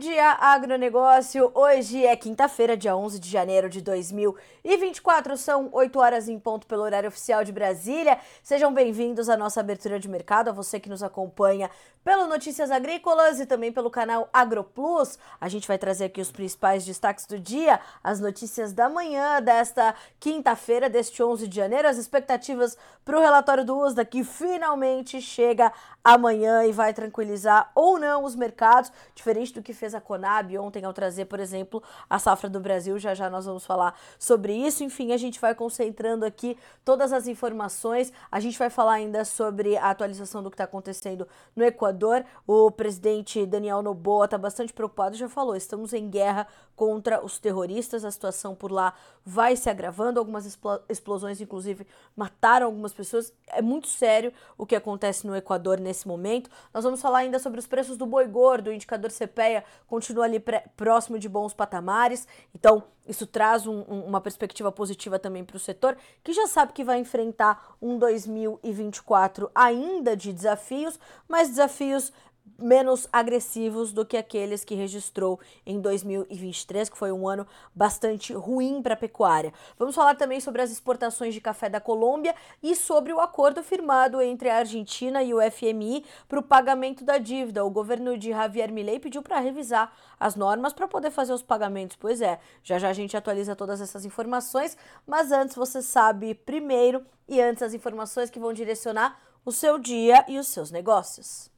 Dia, agronegócio. Hoje é quinta-feira, dia 11 de janeiro de 2024. São 8 horas em ponto pelo horário oficial de Brasília. Sejam bem-vindos à nossa abertura de mercado, a você que nos acompanha pelo Notícias Agrícolas e também pelo canal AgroPlus. A gente vai trazer aqui os principais destaques do dia, as notícias da manhã desta quinta-feira, deste 11 de janeiro, as expectativas para o relatório do USDA que finalmente chega amanhã e vai tranquilizar ou não os mercados, diferente do que fez a Conab ontem ao trazer, por exemplo, a safra do Brasil. Já já nós vamos falar sobre isso. Enfim, a gente vai concentrando aqui todas as informações. A gente vai falar ainda sobre a atualização do que está acontecendo no Equador. O presidente Daniel Noboa está bastante preocupado, já falou, estamos em guerra contra os terroristas. A situação por lá vai se agravando. Algumas explosões, inclusive, mataram algumas pessoas. É muito sério o que acontece no Equador nesse momento. Nós vamos falar ainda sobre os preços do boi gordo, o indicador europeia continua ali próximo de bons patamares, então isso traz um, um, uma perspectiva positiva também para o setor, que já sabe que vai enfrentar um 2024 ainda de desafios, mas desafios menos agressivos do que aqueles que registrou em 2023, que foi um ano bastante ruim para a pecuária. Vamos falar também sobre as exportações de café da Colômbia e sobre o acordo firmado entre a Argentina e o FMI para o pagamento da dívida. O governo de Javier Milei pediu para revisar as normas para poder fazer os pagamentos. Pois é, já já a gente atualiza todas essas informações, mas antes você sabe primeiro e antes as informações que vão direcionar o seu dia e os seus negócios.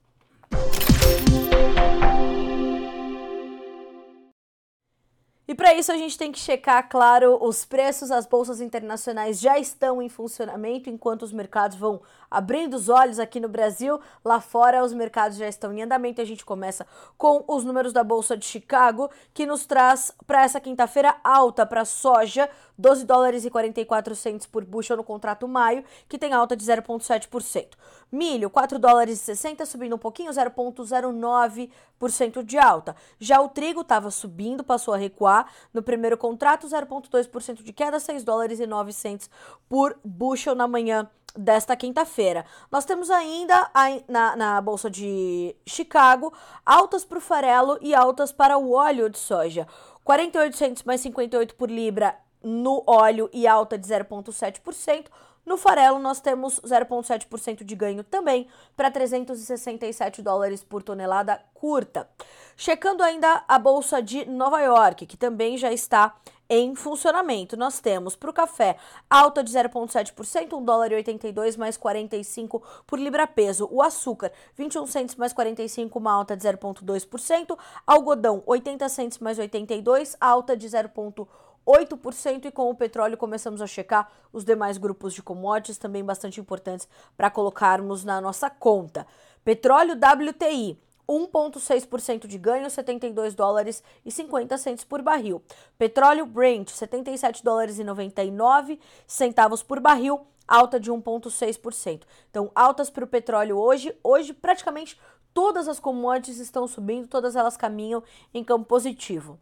E para isso a gente tem que checar, claro, os preços. As bolsas internacionais já estão em funcionamento enquanto os mercados vão abrindo os olhos aqui no Brasil. Lá fora os mercados já estão em andamento. A gente começa com os números da bolsa de Chicago, que nos traz para essa quinta-feira alta para soja, 12 dólares e 44 centos por bushel no contrato maio, que tem alta de 0,7%. Milho, 4 dólares e 60, subindo um pouquinho, 0,09% de alta. Já o trigo estava subindo, passou a recuar. No primeiro contrato, 0,2% de queda, 6 dólares e 9 centos por bushel na manhã desta quinta-feira. Nós temos ainda na, na Bolsa de Chicago altas para o farelo e altas para o óleo de soja. 48 centos mais 58 por libra no óleo e alta de 0,7%. No farelo, nós temos 0,7% de ganho também para 367 dólares por tonelada curta. Checando ainda a Bolsa de Nova York, que também já está em funcionamento. Nós temos para o café alta de 0,7%, 1 dólar e 82 mais 45 por libra peso. O açúcar, 21 centos mais 45, uma alta de 0,2%. Algodão, 80 centos mais 82, alta de 0,1%. 8% e com o petróleo começamos a checar os demais grupos de commodities também bastante importantes para colocarmos na nossa conta. Petróleo WTI 1,6% de ganho, 72 dólares e 50 centos por barril. Petróleo Brent, 77 dólares e 99 centavos por barril, alta de 1,6%. Então, altas para o petróleo hoje. Hoje, praticamente todas as commodities estão subindo, todas elas caminham em campo positivo.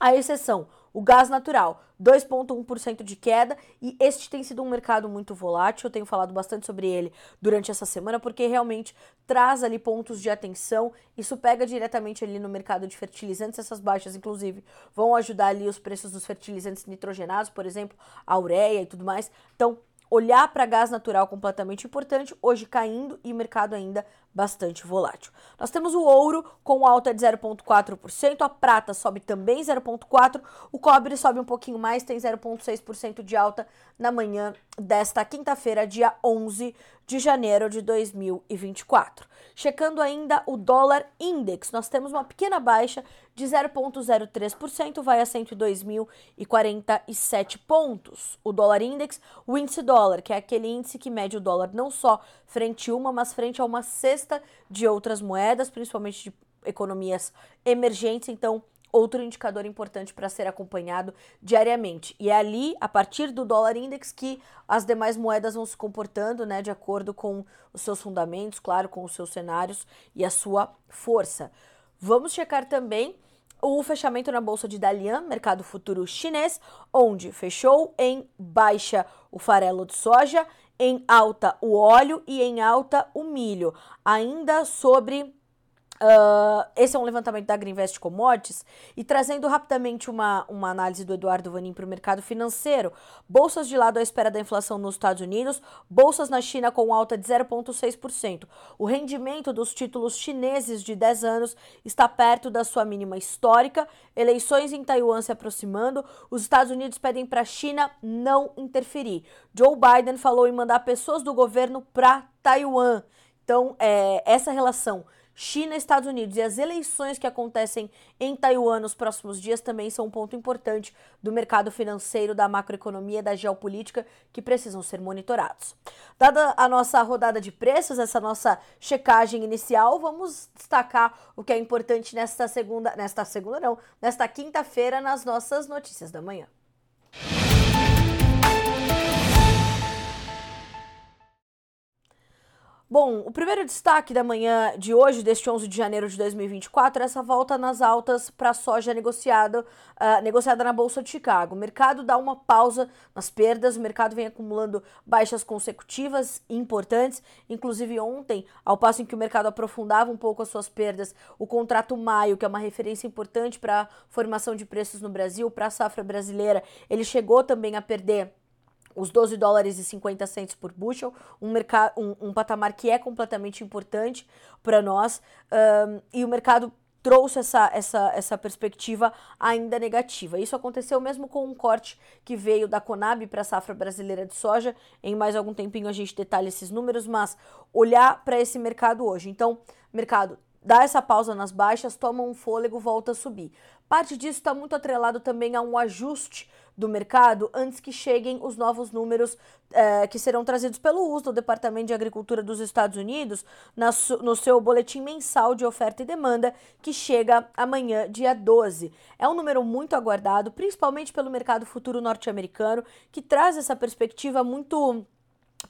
A exceção, o gás natural, 2,1% de queda, e este tem sido um mercado muito volátil. Eu tenho falado bastante sobre ele durante essa semana, porque realmente traz ali pontos de atenção. Isso pega diretamente ali no mercado de fertilizantes. Essas baixas, inclusive, vão ajudar ali os preços dos fertilizantes nitrogenados, por exemplo, a ureia e tudo mais. Então, olhar para gás natural completamente importante, hoje caindo e mercado ainda bastante volátil. Nós temos o ouro com alta de 0,4%, a prata sobe também 0,4%, o cobre sobe um pouquinho mais, tem 0,6% de alta na manhã desta quinta-feira, dia 11 de janeiro de 2024. Checando ainda o dólar index, nós temos uma pequena baixa de 0,03%, vai a 102.047 pontos. O dólar index, o índice dólar, que é aquele índice que mede o dólar não só frente a uma, mas frente a uma cesta cesta de outras moedas, principalmente de economias emergentes, então outro indicador importante para ser acompanhado diariamente. E é ali, a partir do dólar index, que as demais moedas vão se comportando, né, de acordo com os seus fundamentos, claro, com os seus cenários e a sua força. Vamos checar também o fechamento na bolsa de Dalian, mercado futuro chinês, onde fechou em baixa o farelo de soja em alta o óleo e em alta o milho. Ainda sobre Uh, esse é um levantamento da Greenvest Commodities e trazendo rapidamente uma, uma análise do Eduardo Vanin para o mercado financeiro. Bolsas de lado à espera da inflação nos Estados Unidos, bolsas na China com alta de 0,6%. O rendimento dos títulos chineses de 10 anos está perto da sua mínima histórica. Eleições em Taiwan se aproximando, os Estados Unidos pedem para a China não interferir. Joe Biden falou em mandar pessoas do governo para Taiwan. Então, é, essa relação China, Estados Unidos e as eleições que acontecem em Taiwan nos próximos dias também são um ponto importante do mercado financeiro, da macroeconomia, da geopolítica que precisam ser monitorados. Dada a nossa rodada de preços, essa nossa checagem inicial, vamos destacar o que é importante nesta segunda, nesta segunda não, nesta quinta-feira nas nossas notícias da manhã. Bom, o primeiro destaque da manhã de hoje, deste 11 de janeiro de 2024, é essa volta nas altas para a soja negociada, uh, negociada na Bolsa de Chicago. O mercado dá uma pausa nas perdas, o mercado vem acumulando baixas consecutivas importantes, inclusive ontem, ao passo em que o mercado aprofundava um pouco as suas perdas, o contrato maio, que é uma referência importante para a formação de preços no Brasil, para a safra brasileira, ele chegou também a perder os 12 dólares e 50 centos por bushel, um, um, um patamar que é completamente importante para nós, um, e o mercado trouxe essa, essa, essa perspectiva ainda negativa. Isso aconteceu mesmo com um corte que veio da Conab para a safra brasileira de soja. Em mais algum tempinho a gente detalha esses números, mas olhar para esse mercado hoje. Então, mercado dá essa pausa nas baixas, toma um fôlego, volta a subir. Parte disso está muito atrelado também a um ajuste do mercado antes que cheguem os novos números é, que serão trazidos pelo uso do Departamento de Agricultura dos Estados Unidos na, no seu boletim mensal de oferta e demanda, que chega amanhã, dia 12. É um número muito aguardado, principalmente pelo mercado futuro norte-americano, que traz essa perspectiva muito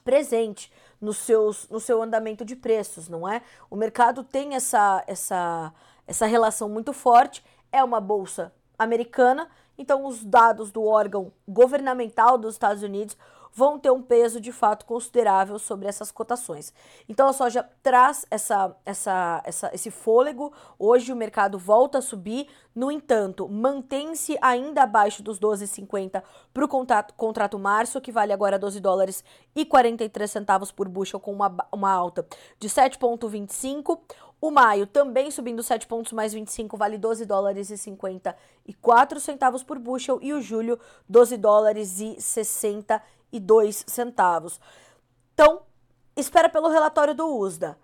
presente no, seus, no seu andamento de preços, não é? O mercado tem essa, essa, essa relação muito forte, é uma bolsa americana, então os dados do órgão governamental dos Estados Unidos vão ter um peso de fato considerável sobre essas cotações. Então a soja traz essa, essa, essa, esse fôlego. Hoje o mercado volta a subir, no entanto, mantém-se ainda abaixo dos 12,50 para o contrato, março, que vale agora 12 dólares e 43 centavos por bushel, com uma, uma alta de 7,25. O maio também subindo 7 pontos mais 25, vale 12 dólares e 54 centavos por bushel. E o julho, 12 dólares e 62 centavos. Então, espera pelo relatório do USDA.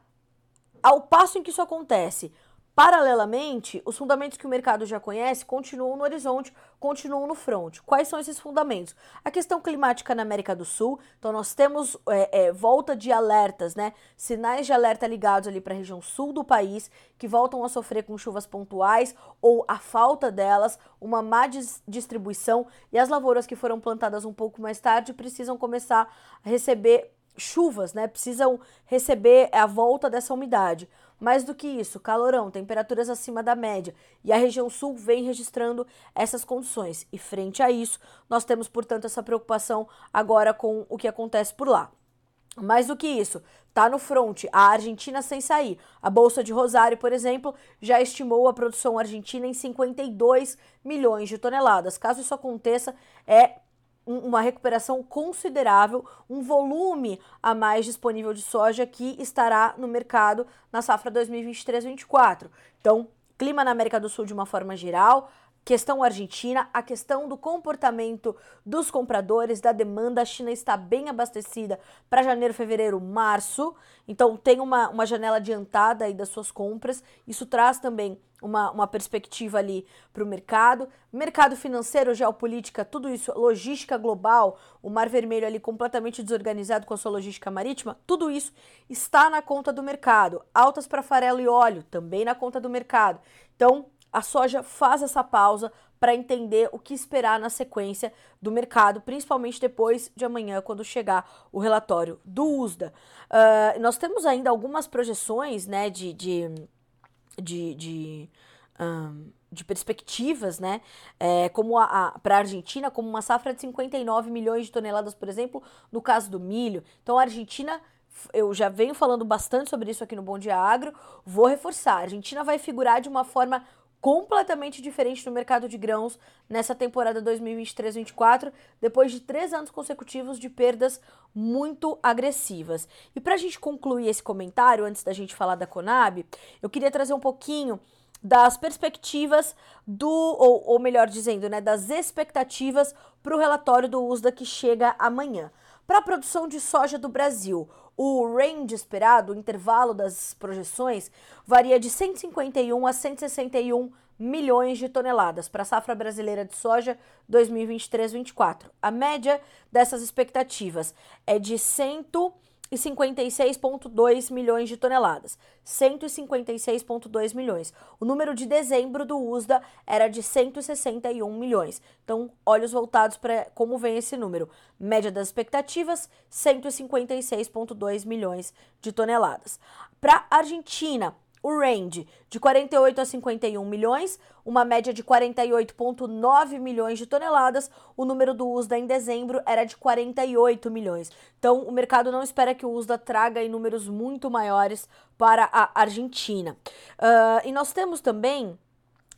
Ao passo em que isso acontece, Paralelamente, os fundamentos que o mercado já conhece continuam no horizonte, continuam no front. Quais são esses fundamentos? A questão climática na América do Sul. Então, nós temos é, é, volta de alertas, né? Sinais de alerta ligados ali para a região sul do país, que voltam a sofrer com chuvas pontuais ou a falta delas, uma má distribuição, e as lavouras que foram plantadas um pouco mais tarde precisam começar a receber chuvas, né? Precisam receber a volta dessa umidade. Mais do que isso, calorão, temperaturas acima da média e a região sul vem registrando essas condições. E frente a isso, nós temos, portanto, essa preocupação agora com o que acontece por lá. Mais do que isso, tá no front a Argentina sem sair. A Bolsa de Rosário, por exemplo, já estimou a produção argentina em 52 milhões de toneladas. Caso isso aconteça, é uma recuperação considerável, um volume a mais disponível de soja que estará no mercado na safra 2023-24. Então, clima na América do Sul de uma forma geral, questão argentina, a questão do comportamento dos compradores, da demanda. A China está bem abastecida para janeiro, fevereiro, março. Então, tem uma, uma janela adiantada aí das suas compras. Isso traz também uma, uma perspectiva ali para o mercado. Mercado financeiro, geopolítica, tudo isso, logística global, o Mar Vermelho ali completamente desorganizado com a sua logística marítima, tudo isso está na conta do mercado. Altas para farelo e óleo, também na conta do mercado. Então, a soja faz essa pausa para entender o que esperar na sequência do mercado, principalmente depois de amanhã, quando chegar o relatório do USDA. Uh, nós temos ainda algumas projeções né, de, de, de, de um, de perspectivas, né? É, como para a Argentina, como uma safra de 59 milhões de toneladas, por exemplo, no caso do milho. Então a Argentina eu já venho falando bastante sobre isso aqui no Bom Dia Agro, vou reforçar. A Argentina vai figurar de uma forma completamente diferente no mercado de grãos nessa temporada 2023-24, depois de três anos consecutivos de perdas muito agressivas. E para a gente concluir esse comentário, antes da gente falar da Conab, eu queria trazer um pouquinho das perspectivas do, ou, ou melhor dizendo, né, das expectativas para o relatório do USDA que chega amanhã. Para a produção de soja do Brasil, o range esperado, o intervalo das projeções, varia de 151 a 161 milhões de toneladas para a safra brasileira de soja 2023-24. A média dessas expectativas é de 100 e 56,2 milhões de toneladas. 156,2 milhões. O número de dezembro do USDA era de 161 milhões. Então, olhos voltados para como vem esse número. Média das expectativas: 156,2 milhões de toneladas. Para a Argentina, o range de 48 a 51 milhões, uma média de 48,9 milhões de toneladas. O número do USDA em dezembro era de 48 milhões. Então, o mercado não espera que o USDA traga números muito maiores para a Argentina. Uh, e nós temos também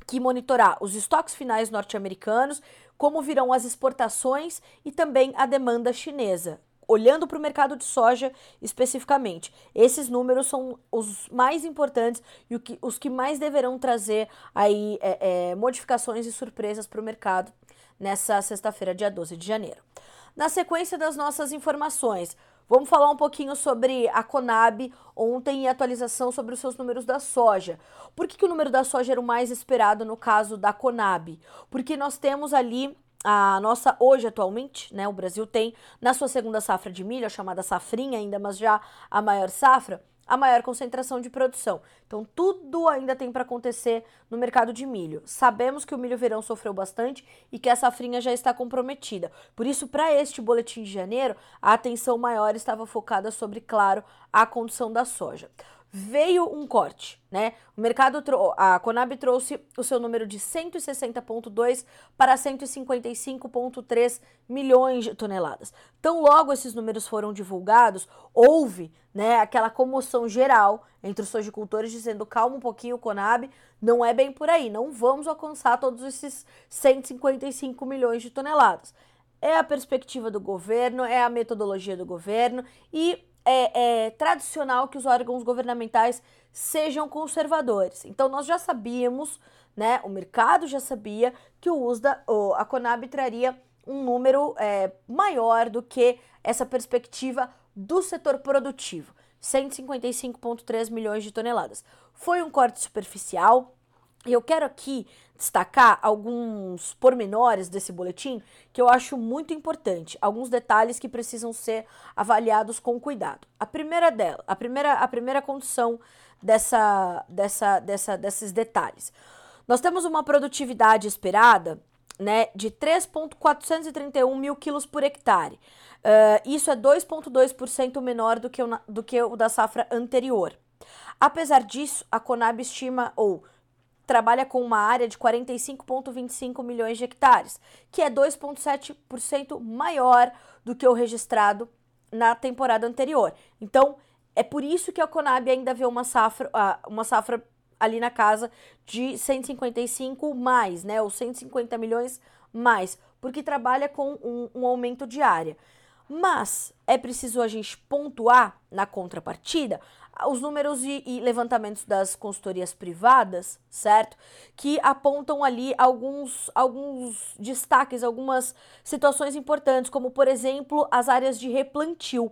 que monitorar os estoques finais norte-americanos, como virão as exportações e também a demanda chinesa olhando para o mercado de soja especificamente. Esses números são os mais importantes e que, os que mais deverão trazer aí é, é, modificações e surpresas para o mercado nessa sexta-feira, dia 12 de janeiro. Na sequência das nossas informações, vamos falar um pouquinho sobre a Conab ontem e atualização sobre os seus números da soja. Por que, que o número da soja era o mais esperado no caso da Conab? Porque nós temos ali a nossa hoje atualmente, né, o Brasil tem na sua segunda safra de milho, a chamada safrinha ainda, mas já a maior safra, a maior concentração de produção. Então tudo ainda tem para acontecer no mercado de milho. Sabemos que o milho verão sofreu bastante e que a safrinha já está comprometida. Por isso, para este boletim de janeiro, a atenção maior estava focada sobre, claro, a condição da soja veio um corte, né? O mercado, a Conab trouxe o seu número de 160,2 para 155,3 milhões de toneladas. Então, logo esses números foram divulgados, houve, né, aquela comoção geral entre os sojicultores dizendo: calma um pouquinho, Conab, não é bem por aí, não vamos alcançar todos esses 155 milhões de toneladas. É a perspectiva do governo, é a metodologia do governo e é, é, tradicional que os órgãos governamentais sejam conservadores. Então nós já sabíamos, né? O mercado já sabia que o USDA, ou a Conab traria um número é, maior do que essa perspectiva do setor produtivo, 155,3 milhões de toneladas. Foi um corte superficial, eu quero aqui destacar alguns pormenores desse boletim que eu acho muito importante, alguns detalhes que precisam ser avaliados com cuidado. A primeira dela, a primeira, a primeira condição dessa, dessa, dessa, desses detalhes. Nós temos uma produtividade esperada né, de 3,431 mil quilos por hectare. Uh, isso é 2,2% menor do que, o, do que o da safra anterior. Apesar disso, a Conab estima, ou trabalha com uma área de 45,25 milhões de hectares, que é 2,7% maior do que o registrado na temporada anterior. Então, é por isso que a Conab ainda vê uma safra, uma safra ali na casa de 155 mais, né, ou 150 milhões mais, porque trabalha com um, um aumento de área. Mas é preciso a gente pontuar na contrapartida os números e, e, levantamentos das consultorias privadas, certo? Que apontam ali alguns, alguns destaques, algumas situações importantes, como por exemplo as áreas de replantio.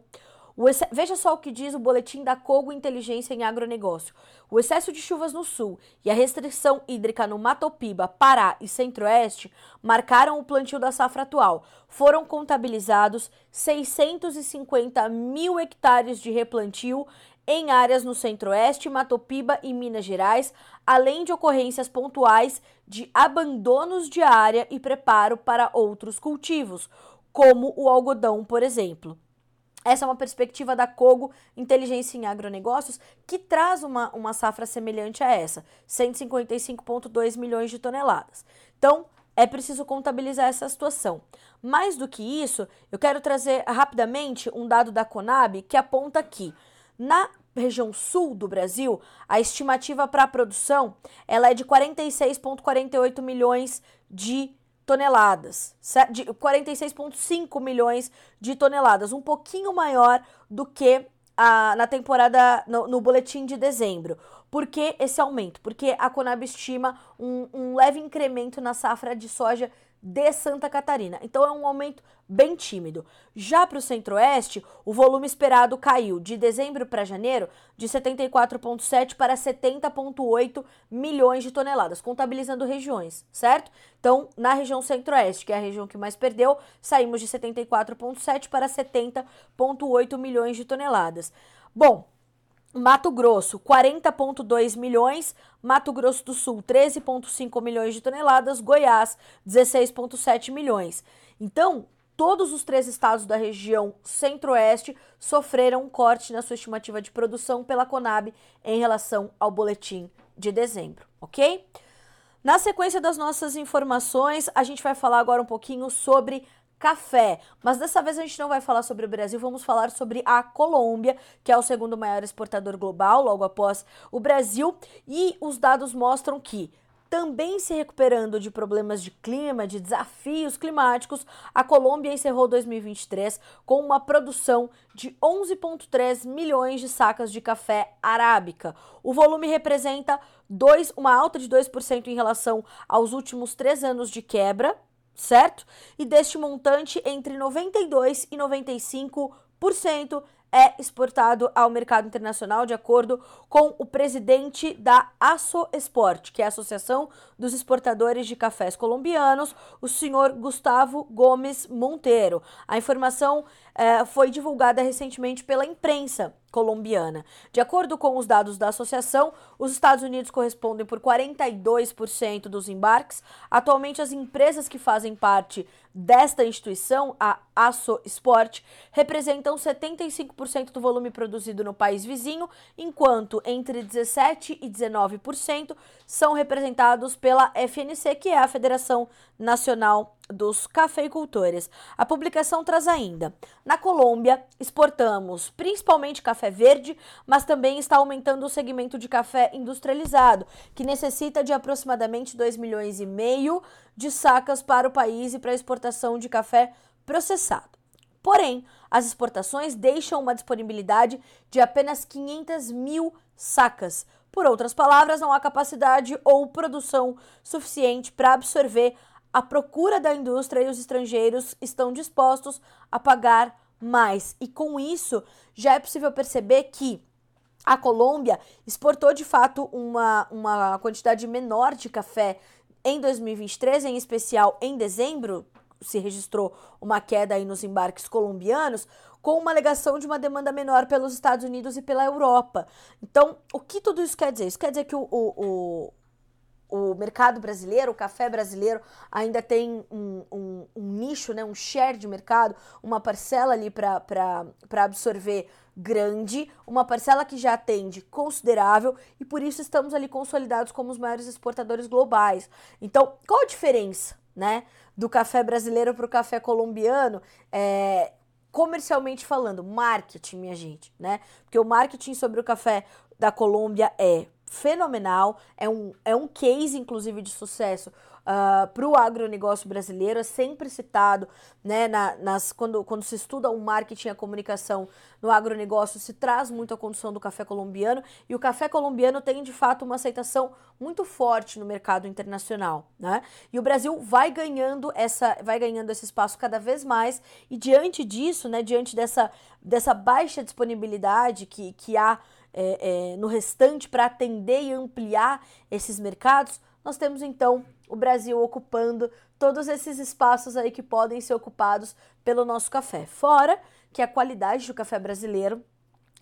Veja só o que diz o boletim da Cogo Inteligência em Agronegócio. O excesso de chuvas no sul e a restrição hídrica no Matopiba, Pará e Centro-Oeste marcaram o plantio da safra atual. Foram contabilizados 650 mil hectares de replantio em áreas no Centro-Oeste, Matopiba e Minas Gerais, além de ocorrências pontuais de abandonos de área e preparo para outros cultivos, como o algodão, por exemplo. Essa é uma perspectiva da Cogo Inteligência em Agronegócios, que traz uma, uma safra semelhante a essa, 155,2 milhões de toneladas. Então, é preciso contabilizar essa situação. Mais do que isso, eu quero trazer rapidamente um dado da Conab que aponta aqui. Na região sul do Brasil, a estimativa para a produção ela é de 46,48 milhões de toneladas, de 46,5 milhões de toneladas, um pouquinho maior do que a, na temporada, no, no, boletim de dezembro. Por que esse aumento? Porque a Conab estima um, um leve incremento na safra de soja de Santa Catarina. Então é um aumento bem tímido. Já para o Centro-Oeste, o volume esperado caiu de dezembro para janeiro de 74,7 para 70,8 milhões de toneladas, contabilizando regiões, certo? Então, na região Centro-Oeste, que é a região que mais perdeu, saímos de 74,7 para 70,8 milhões de toneladas. Bom, Mato Grosso, 40,2 milhões. Mato Grosso do Sul, 13,5 milhões de toneladas. Goiás, 16,7 milhões. Então, todos os três estados da região centro-oeste sofreram um corte na sua estimativa de produção pela Conab em relação ao boletim de dezembro, ok? Na sequência das nossas informações, a gente vai falar agora um pouquinho sobre café. Mas dessa vez a gente não vai falar sobre o Brasil, vamos falar sobre a Colômbia, que é o segundo maior exportador global, logo após o Brasil. E os dados mostram que também se recuperando de problemas de clima, de desafios climáticos, a Colômbia encerrou 2023 com uma produção de 11,3 milhões de sacas de café arábica. O volume representa dois, uma alta de 2% em relação aos últimos três anos de quebra, certo? E deste montante, entre 92% e 95% é exportado ao mercado internacional, de acordo com o presidente da ASOExport, que é a Associação dos Exportadores de Cafés Colombianos, o senhor Gustavo Gomes Monteiro. A informação eh, foi divulgada recentemente pela imprensa colombiana. De acordo com os dados da associação, os Estados Unidos correspondem por 42% dos embarques. Atualmente, as empresas que fazem parte desta instituição, a ASO Sport, representam 75% do volume produzido no país vizinho, enquanto entre 17% e 19% são representados pela FNC, que é a Federação Nacional dos cafeicultores. A publicação traz ainda: na Colômbia, exportamos principalmente café verde, mas também está aumentando o segmento de café industrializado, que necessita de aproximadamente 2 milhões e meio de sacas para o país e para exportação de café processado. Porém, as exportações deixam uma disponibilidade de apenas 500 mil sacas. Por outras palavras, não há capacidade ou produção suficiente para absorver a procura da indústria e os estrangeiros estão dispostos a pagar mais. E com isso, já é possível perceber que a Colômbia exportou de fato uma, uma quantidade menor de café em 2023, em especial em dezembro, se registrou uma queda aí nos embarques colombianos, com uma alegação de uma demanda menor pelos Estados Unidos e pela Europa. Então, o que tudo isso quer dizer? Isso quer dizer que o, o, o mercado brasileiro, o café brasileiro, ainda tem um, um, um nicho, né, um share de mercado, uma parcela ali para absorver grande, uma parcela que já atende considerável e por isso estamos ali consolidados como os maiores exportadores globais. Então, qual a diferença né, do café brasileiro para o café colombiano? É, comercialmente falando, marketing, minha gente, né? Porque o marketing sobre o café da Colômbia é fenomenal, é um, é um case, inclusive, de sucesso uh, ah, para o agronegócio brasileiro, é sempre citado, né, na, nas, quando, quando se estuda o marketing e a comunicação no agronegócio, se traz muito a condição do café colombiano, e o café colombiano tem, de fato, uma aceitação muito forte no mercado internacional, né, e o Brasil vai ganhando essa, vai ganhando esse espaço cada vez mais, e diante disso, né, diante dessa, dessa baixa disponibilidade que, que há é, é, no restante para atender e ampliar esses mercados, nós temos então o Brasil ocupando todos esses espaços aí que podem ser ocupados pelo nosso café. Fora que a qualidade do café brasileiro,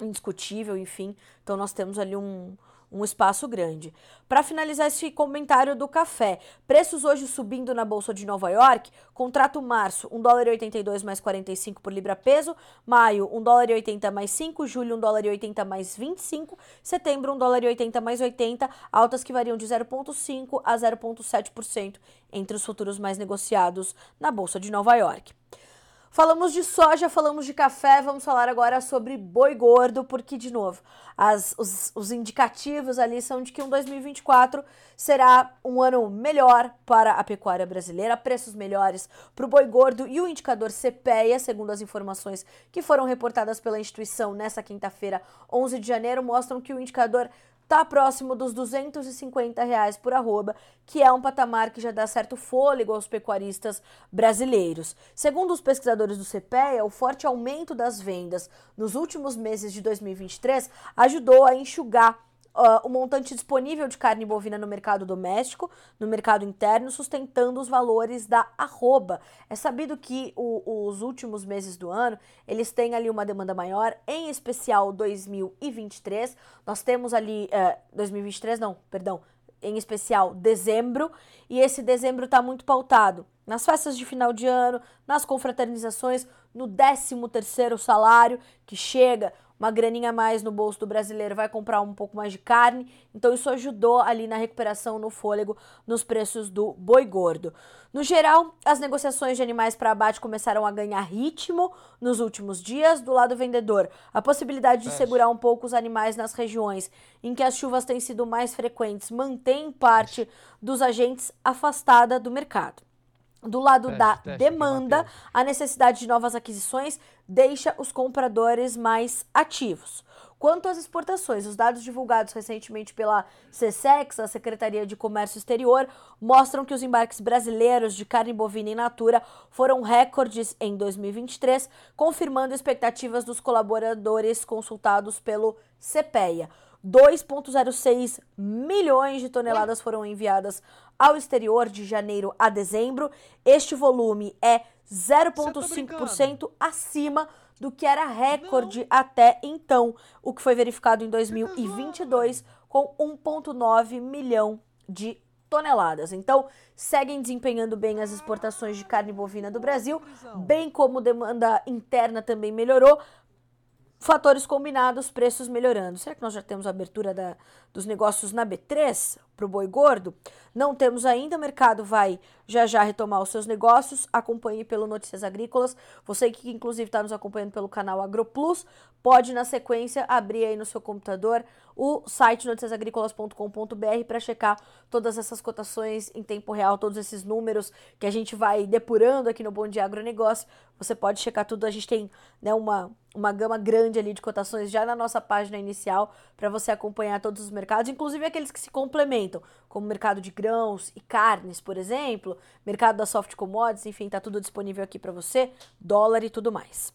indiscutível, enfim, então nós temos ali um, um espaço grande. Para finalizar esse comentário do café, preços hoje subindo na Bolsa de Nova York, contrato março, 1 dólar e 82 mais 45 por libra peso, maio, 1 dólar e 80 mais 5, julho, 1 dólar e 80 mais 25, setembro, 1 dólar e 80 mais 80, altas que variam de 0,5% a 0,7% entre os futuros mais negociados na Bolsa de Nova York. Falamos de soja, falamos de café, vamos falar agora sobre boi gordo, porque, de novo, as, os, os indicativos ali são de que um 2024 será um ano melhor para a pecuária brasileira, preços melhores para o boi gordo e o indicador CPEA, segundo as informações que foram reportadas pela instituição nessa quinta-feira, 11 de janeiro, mostram que o indicador está próximo dos 250 reais por arroba, que é um patamar que já dá certo fôlego aos pecuaristas brasileiros. Segundo os pesquisadores do CPEA, o forte aumento das vendas nos últimos meses de 2023 ajudou a enxugar uh, o montante disponível de carne bovina no mercado doméstico, no mercado interno, sustentando os valores da arroba. É sabido que o, os últimos meses do ano, eles têm ali uma demanda maior, em especial 2023. Nós temos ali, uh, eh, 2023 não, perdão, em especial dezembro, e esse dezembro está muito pautado nas festas de final de ano, nas confraternizações, no 13 terceiro salário que chega, uma graninha a mais no bolso do brasileiro vai comprar um pouco mais de carne. Então isso ajudou ali na recuperação no fôlego nos preços do boi gordo. No geral, as negociações de animais para abate começaram a ganhar ritmo nos últimos dias do lado vendedor. A possibilidade de segurar um pouco os animais nas regiões em que as chuvas têm sido mais frequentes mantém parte dos agentes afastada do mercado. Do lado teste, da teste, demanda, a necessidade de novas aquisições deixa os compradores mais ativos. Quanto às exportações, os dados divulgados recentemente pela CSEX, a Secretaria de Comércio Exterior, mostram que os embarques brasileiros de carne bovina in natura foram recordes em 2023, confirmando expectativas dos colaboradores consultados pelo CPEA. 2,06 milhões de toneladas foram enviadas ao exterior de janeiro a dezembro. Este volume é 0,5% tá acima do que era recorde Não. até então, o que foi verificado em 2022 com 1,9 milhão de toneladas. Então, seguem desempenhando bem as exportações de carne bovina do Brasil, bem como demanda interna também melhorou. Fatores combinados, preços melhorando. Será que nós já temos a abertura da, dos negócios na B3 para o boi gordo? Não temos ainda, o mercado vai já já retomar os seus negócios. Acompanhe pelo Notícias Agrícolas. Você que inclusive está nos acompanhando pelo canal AgroPlus, pode na sequência abrir aí no seu computador o site noticiasagricolas.com.br para checar todas essas cotações em tempo real, todos esses números que a gente vai depurando aqui no Bom Dia Agronegócio. Você pode checar tudo, a gente tem né, uma, uma gama grande ali de cotações já na nossa página inicial para você acompanhar todos os mercados, inclusive aqueles que se complementam, como o mercado de grãos e carnes, por exemplo, mercado da soft commodities, enfim, tá tudo disponível aqui para você, dólar e tudo mais.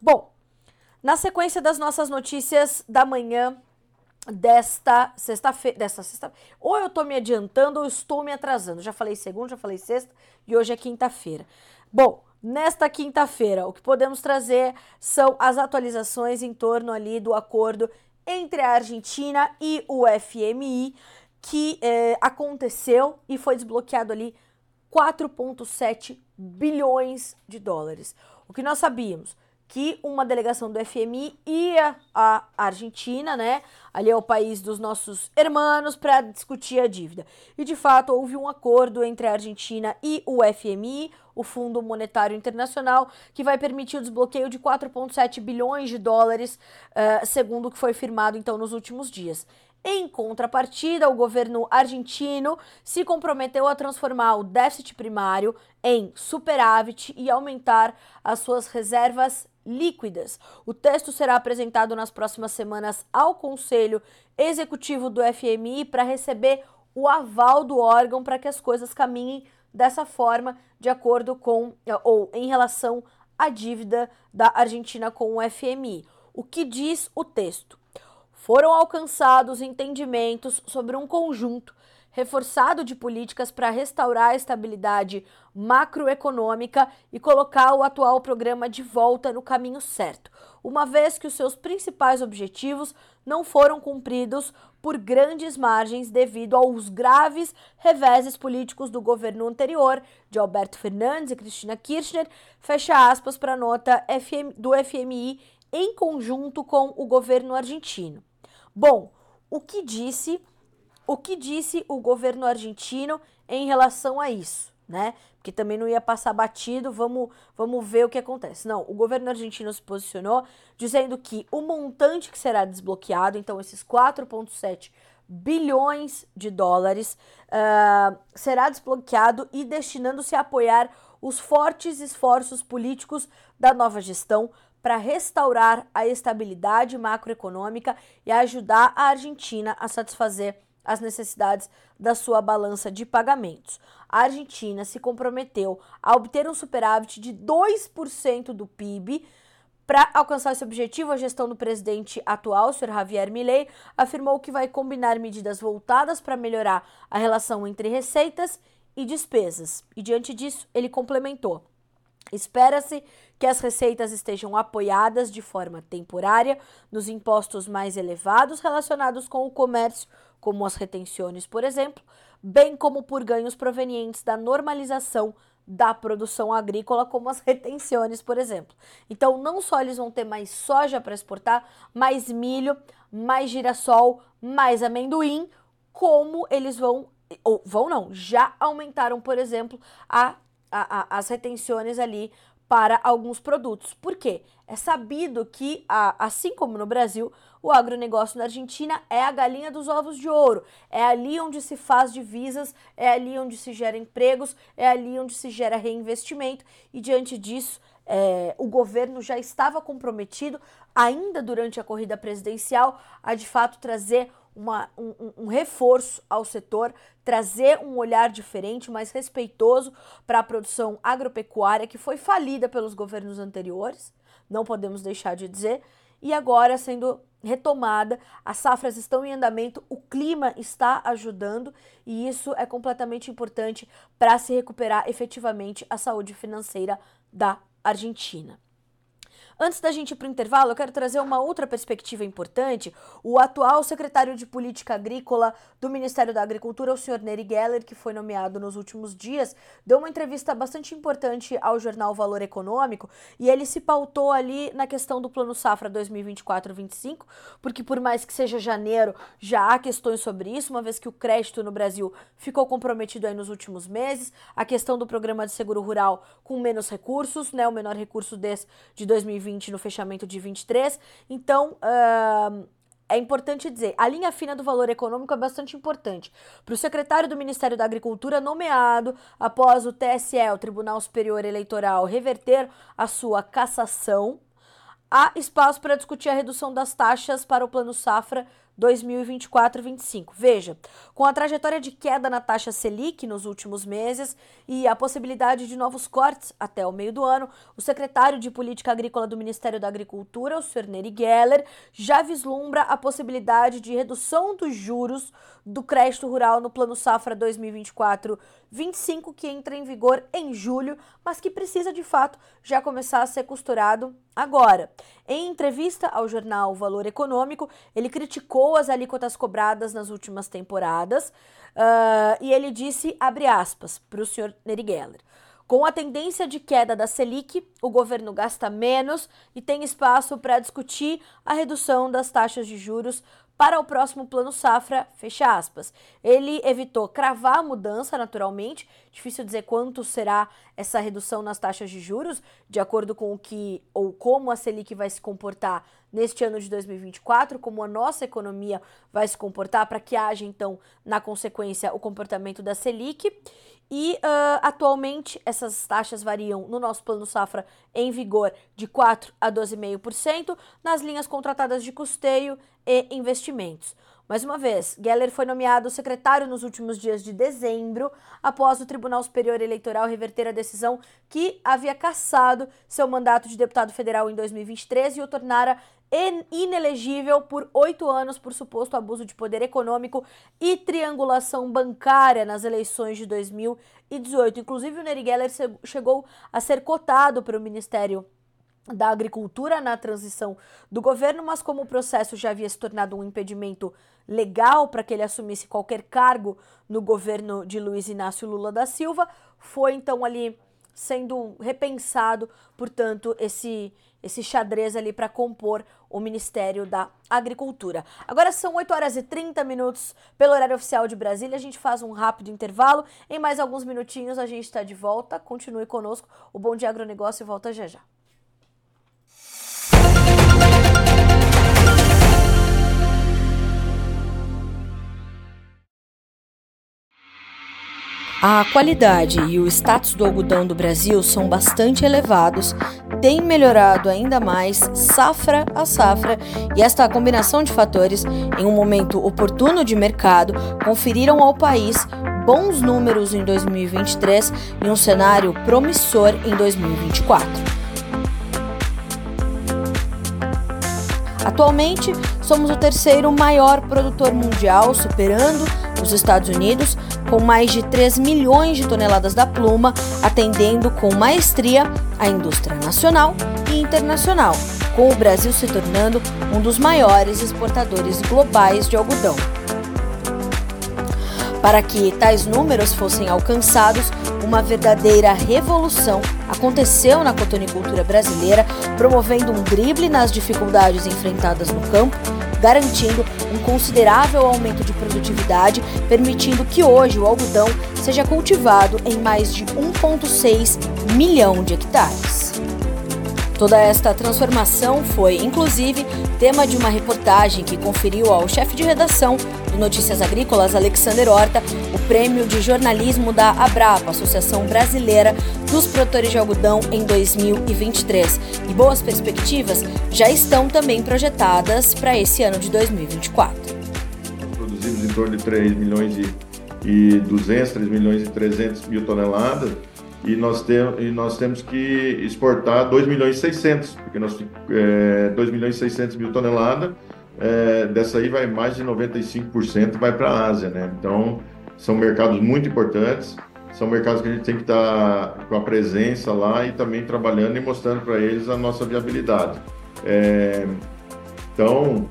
Bom, na sequência das nossas notícias da manhã desta sexta-feira, desta sexta ou eu tô me adiantando ou estou me atrasando. Já falei segunda, já falei sexta e hoje é quinta-feira. Bom, nesta quinta-feira, o que podemos trazer são as atualizações em torno ali do acordo entre a Argentina e o FMI que eh, aconteceu e foi desbloqueado ali 4,7 bilhões de dólares. O que nós sabíamos? que uma delegação do FMI ia à Argentina, né? Ali é o país dos nossos hermanos para discutir a dívida. E de fato houve um acordo entre a Argentina e o FMI, o Fundo Monetário Internacional, que vai permitir o desbloqueio de 4,7 bilhões de dólares, uh, segundo o que foi firmado então nos últimos dias. Em contrapartida, o governo argentino se comprometeu a transformar o déficit primário em superávit e aumentar as suas reservas líquidas. O texto será apresentado nas próximas semanas ao Conselho Executivo do FMI para receber o aval do órgão para que as coisas caminhem dessa forma, de acordo com ou em relação à dívida da Argentina com o FMI. O que diz o texto? Foram alcançados entendimentos sobre um conjunto reforçado de políticas para restaurar a estabilidade macroeconômica e colocar o atual programa de volta no caminho certo, uma vez que os seus principais objetivos não foram cumpridos por grandes margens devido aos graves reveses políticos do governo anterior, de Alberto Fernandes e Cristina Kirchner, fecha aspas para a nota do FMI em conjunto com o governo argentino. Bom, o que disse o que disse o governo argentino em relação a isso, né? Porque também não ia passar batido, vamos, vamos ver o que acontece. Não, o governo argentino se posicionou dizendo que o montante que será desbloqueado, então esses 4,7 bilhões de dólares, uh, será desbloqueado e destinando-se a apoiar os fortes esforços políticos da nova gestão para restaurar a estabilidade macroeconômica e ajudar a Argentina a satisfazer as necessidades da sua balança de pagamentos. A Argentina se comprometeu a obter um superávit de 2% do PIB. Para alcançar esse objetivo, a gestão do presidente atual, Sr. Javier Milei, afirmou que vai combinar medidas voltadas para melhorar a relação entre receitas e despesas. E diante disso, ele complementou: Espera-se que as receitas estejam apoiadas de forma temporária nos impostos mais elevados relacionados com o comércio, como as retenções, por exemplo, bem como por ganhos provenientes da normalização da produção agrícola, como as retenções, por exemplo. Então, não só eles vão ter mais soja para exportar, mais milho, mais girassol, mais amendoim, como eles vão, ou vão não, já aumentaram, por exemplo, a a, a, as retenções ali para alguns produtos. Por quê? É sabido que, assim como no Brasil, o agronegócio na Argentina é a galinha dos ovos de ouro. É ali onde se faz divisas, é ali onde se gera empregos, é ali onde se gera reinvestimento. E diante disso, é, o governo já estava comprometido, ainda durante a corrida presidencial, a de fato trazer uma, um, um, reforço ao setor, trazer um olhar diferente, mais respeitoso para a produção agropecuária que foi falida pelos governos anteriores, não podemos deixar de dizer, e agora sendo retomada, as safras estão em andamento, o clima está ajudando e isso é completamente importante para se recuperar efetivamente a saúde financeira da Argentina. Antes da gente ir para o intervalo, eu quero trazer uma outra perspectiva importante. O atual secretário de Política Agrícola do Ministério da Agricultura, o senhor Neri Geller, que foi nomeado nos últimos dias, deu uma entrevista bastante importante ao jornal Valor Econômico e ele se pautou ali na questão do Plano Safra 2024-25, porque por mais que seja janeiro, já há questões sobre isso, uma vez que o crédito no Brasil ficou comprometido aí nos últimos meses, a questão do programa de seguro rural com menos recursos, né, o menor recurso desse de 2020 20 no fechamento de 23. Então, uh, é importante dizer, a linha fina do valor econômico é bastante importante. Para o secretário do Ministério da Agricultura, nomeado após o TSE, o Tribunal Superior Eleitoral, reverter a sua cassação, há espaço para discutir a redução das taxas para o Plano Safra 2024-25. Veja, com a trajetória de queda na taxa Selic nos últimos meses e a possibilidade de novos cortes até o meio do ano, o secretário de Política Agrícola do Ministério da Agricultura, o Sr. Neri Geller, já vislumbra a possibilidade de redução dos juros do crédito rural no Plano Safra 2024-25, que entra em vigor em julho, mas que precisa de fato já começar a ser costurado agora. Em entrevista ao jornal Valor Econômico, ele criticou as alíquotas cobradas nas últimas temporadas uh, e ele disse, abre aspas, para o senhor Neri Geller, com a tendência de queda da Selic, o governo gasta menos e tem espaço para discutir a redução das taxas de juros para o próximo plano safra, fecha aspas. Ele evitou cravar a mudança naturalmente, difícil dizer quanto será essa redução nas taxas de juros, de acordo com o que ou como a Selic vai se comportar neste ano de 2024, como a nossa economia vai se comportar para que haja então na consequência o comportamento da Selic. E uh, atualmente essas taxas variam no nosso plano safra em vigor de 4 a 12,5% nas linhas contratadas de custeio e investimentos. Mais uma vez, Geller foi nomeado secretário nos últimos dias de dezembro, após o Tribunal Superior Eleitoral reverter a decisão que havia cassado seu mandato de deputado federal em 2023 e o tornara inelegível por oito anos por suposto abuso de poder econômico e triangulação bancária nas eleições de 2018. Inclusive, o Neri Geller chegou a ser cotado para o Ministério da Agricultura na transição do governo, mas como o processo já havia se tornado um impedimento legal para que ele assumisse qualquer cargo no governo de Luiz Inácio Lula da Silva, foi então ali sendo repensado, portanto, esse esse xadrez ali para compor o Ministério da Agricultura. Agora são 8 horas e 30 minutos pelo horário oficial de Brasília. A gente faz um rápido intervalo. Em mais alguns minutinhos a gente está de volta. Continue conosco. O Bom Dia Agronegócio volta já já. A qualidade e o status do algodão do Brasil são bastante elevados, tem melhorado ainda mais safra a safra, e esta combinação de fatores, em um momento oportuno de mercado, conferiram ao país bons números em 2023 e um cenário promissor em 2024. Atualmente, somos o terceiro maior produtor mundial, superando os Estados Unidos, com mais de 3 milhões de toneladas da pluma, atendendo com maestria a indústria nacional e internacional, com o Brasil se tornando um dos maiores exportadores globais de algodão. Para que tais números fossem alcançados, uma verdadeira revolução aconteceu na cotonicultura brasileira, promovendo um drible nas dificuldades enfrentadas no campo garantindo um considerável aumento de produtividade, permitindo que hoje o algodão seja cultivado em mais de 1,6 milhão de hectares. Toda esta transformação foi, inclusive, tema de uma reportagem que conferiu ao chefe de redação Notícias Agrícolas, Alexander Horta, o prêmio de jornalismo da Abrapa, Associação Brasileira dos Produtores de Algodão, em 2023. E boas perspectivas já estão também projetadas para esse ano de 2024. Produzimos em torno de 3 milhões e 200, 3 milhões e 300 mil toneladas e nós, e nós temos que exportar 2 milhões e 600, porque nós é, 2 milhões e 600 mil toneladas, é, dessa aí vai mais de 95% vai para a Ásia, né? Então, são mercados muito importantes, são mercados que a gente tem que estar tá com a presença lá e também trabalhando e mostrando para eles a nossa viabilidade. É, então,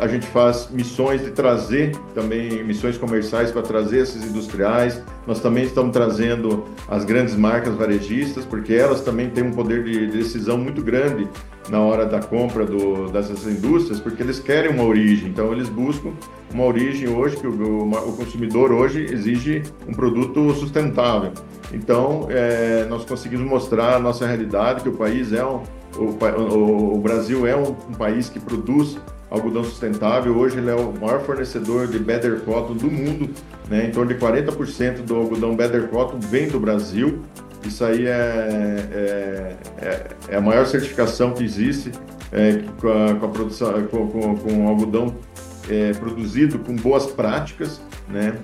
a gente faz missões de trazer também missões comerciais para trazer esses industriais. Nós também estamos trazendo as grandes marcas varejistas, porque elas também têm um poder de decisão muito grande na hora da compra do, dessas indústrias, porque eles querem uma origem. Então eles buscam uma origem hoje que o, o consumidor hoje exige um produto sustentável. Então é, nós conseguimos mostrar a nossa realidade que o país é um, o, o, o Brasil é um, um país que produz algodão sustentável. Hoje ele é o maior fornecedor de Better Cotton do mundo, né? em torno de 40% do algodão Better Cotton vem do Brasil. Isso aí é, é, é, é a maior certificação que existe é, com, a, com, a, produção, com, com, com algodão é, produzido com boas práticas, né?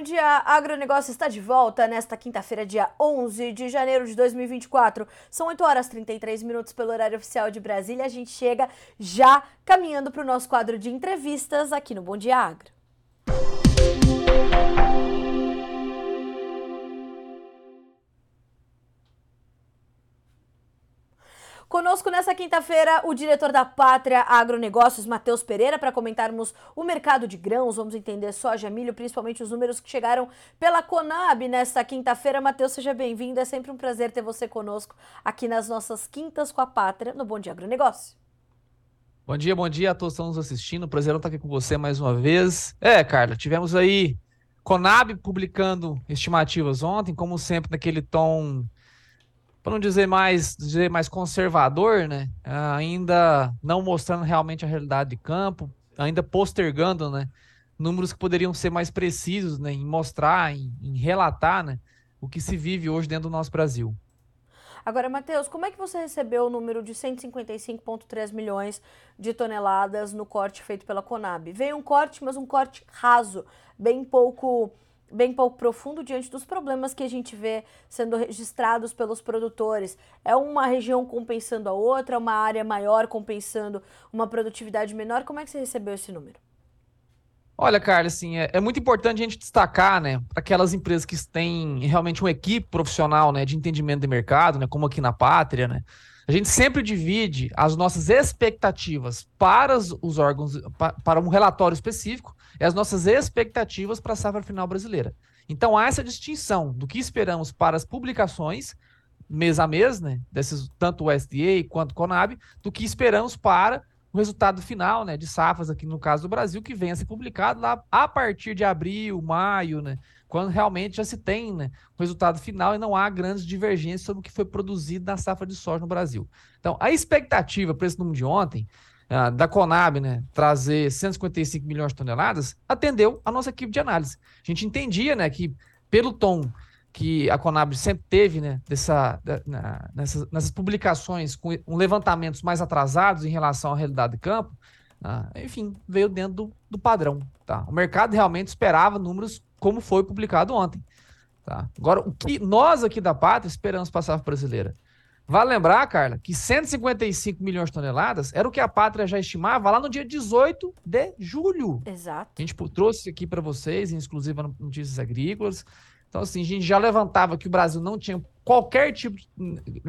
Bom dia, agronegócio está de volta nesta quinta-feira, dia 11 de janeiro de 2024. São 8 horas e 33 minutos pelo horário oficial de Brasília. A gente chega já caminhando para o nosso quadro de entrevistas aqui no Bom Dia Agro. Conosco nessa quinta-feira o diretor da Pátria Agronegócios, Matheus Pereira, para comentarmos o mercado de grãos. Vamos entender soja, milho, principalmente os números que chegaram pela Conab nesta quinta-feira. Matheus, seja bem-vindo. É sempre um prazer ter você conosco aqui nas nossas quintas com a Pátria no Bom Dia Agronegócio. Bom dia, bom dia a todos que estão nos assistindo. Prazer estar aqui com você mais uma vez. É, Carla, tivemos aí Conab publicando estimativas ontem, como sempre, naquele tom para não dizer mais, dizer mais conservador, né? Ainda não mostrando realmente a realidade de campo, ainda postergando, né? Números que poderiam ser mais precisos, né? Em mostrar, em, em relatar, né? O que se vive hoje dentro do nosso Brasil. Agora, Matheus, como é que você recebeu o número de 155,3 milhões de toneladas no corte feito pela Conab? Veio um corte, mas um corte raso, bem pouco bem pouco profundo diante dos problemas que a gente vê sendo registrados pelos produtores. É uma região compensando a outra, uma área maior compensando uma produtividade menor. Como é que você recebeu esse número? Olha, Carlos, assim, é, é, muito importante a gente destacar, né, para aquelas empresas que têm realmente uma equipe profissional, né, de entendimento de mercado, né, como aqui na Pátria, né, a gente sempre divide as nossas expectativas para os órgãos, para um relatório específico, e as nossas expectativas para a safra final brasileira. Então há essa distinção do que esperamos para as publicações mês a mês, né, desses tanto o SDA quanto o Conab, do que esperamos para o resultado final, né, de safras aqui no caso do Brasil, que venha a ser publicado lá a partir de abril, maio, né, quando realmente já se tem né, o resultado final e não há grandes divergências sobre o que foi produzido na safra de soja no Brasil. Então, a expectativa para esse número de ontem, uh, da Conab, né, trazer 155 milhões de toneladas, atendeu a nossa equipe de análise. A gente entendia né, que, pelo tom que a Conab sempre teve, né, dessa, na, nessas, nessas, publicações com um levantamentos mais atrasados em relação à realidade de campo, ah, enfim, veio dentro do, do, padrão. Tá? O mercado realmente esperava números como foi publicado ontem. Tá? Agora, o que nós aqui da Pátria esperamos para a brasileira? Vale lembrar, Carla, que 155 milhões de toneladas era o que a Pátria já estimava lá no dia 18 de julho. Exato. A gente trouxe aqui para vocês, em exclusiva Notícias Agrícolas, então, assim, a gente já levantava que o Brasil não tinha qualquer tipo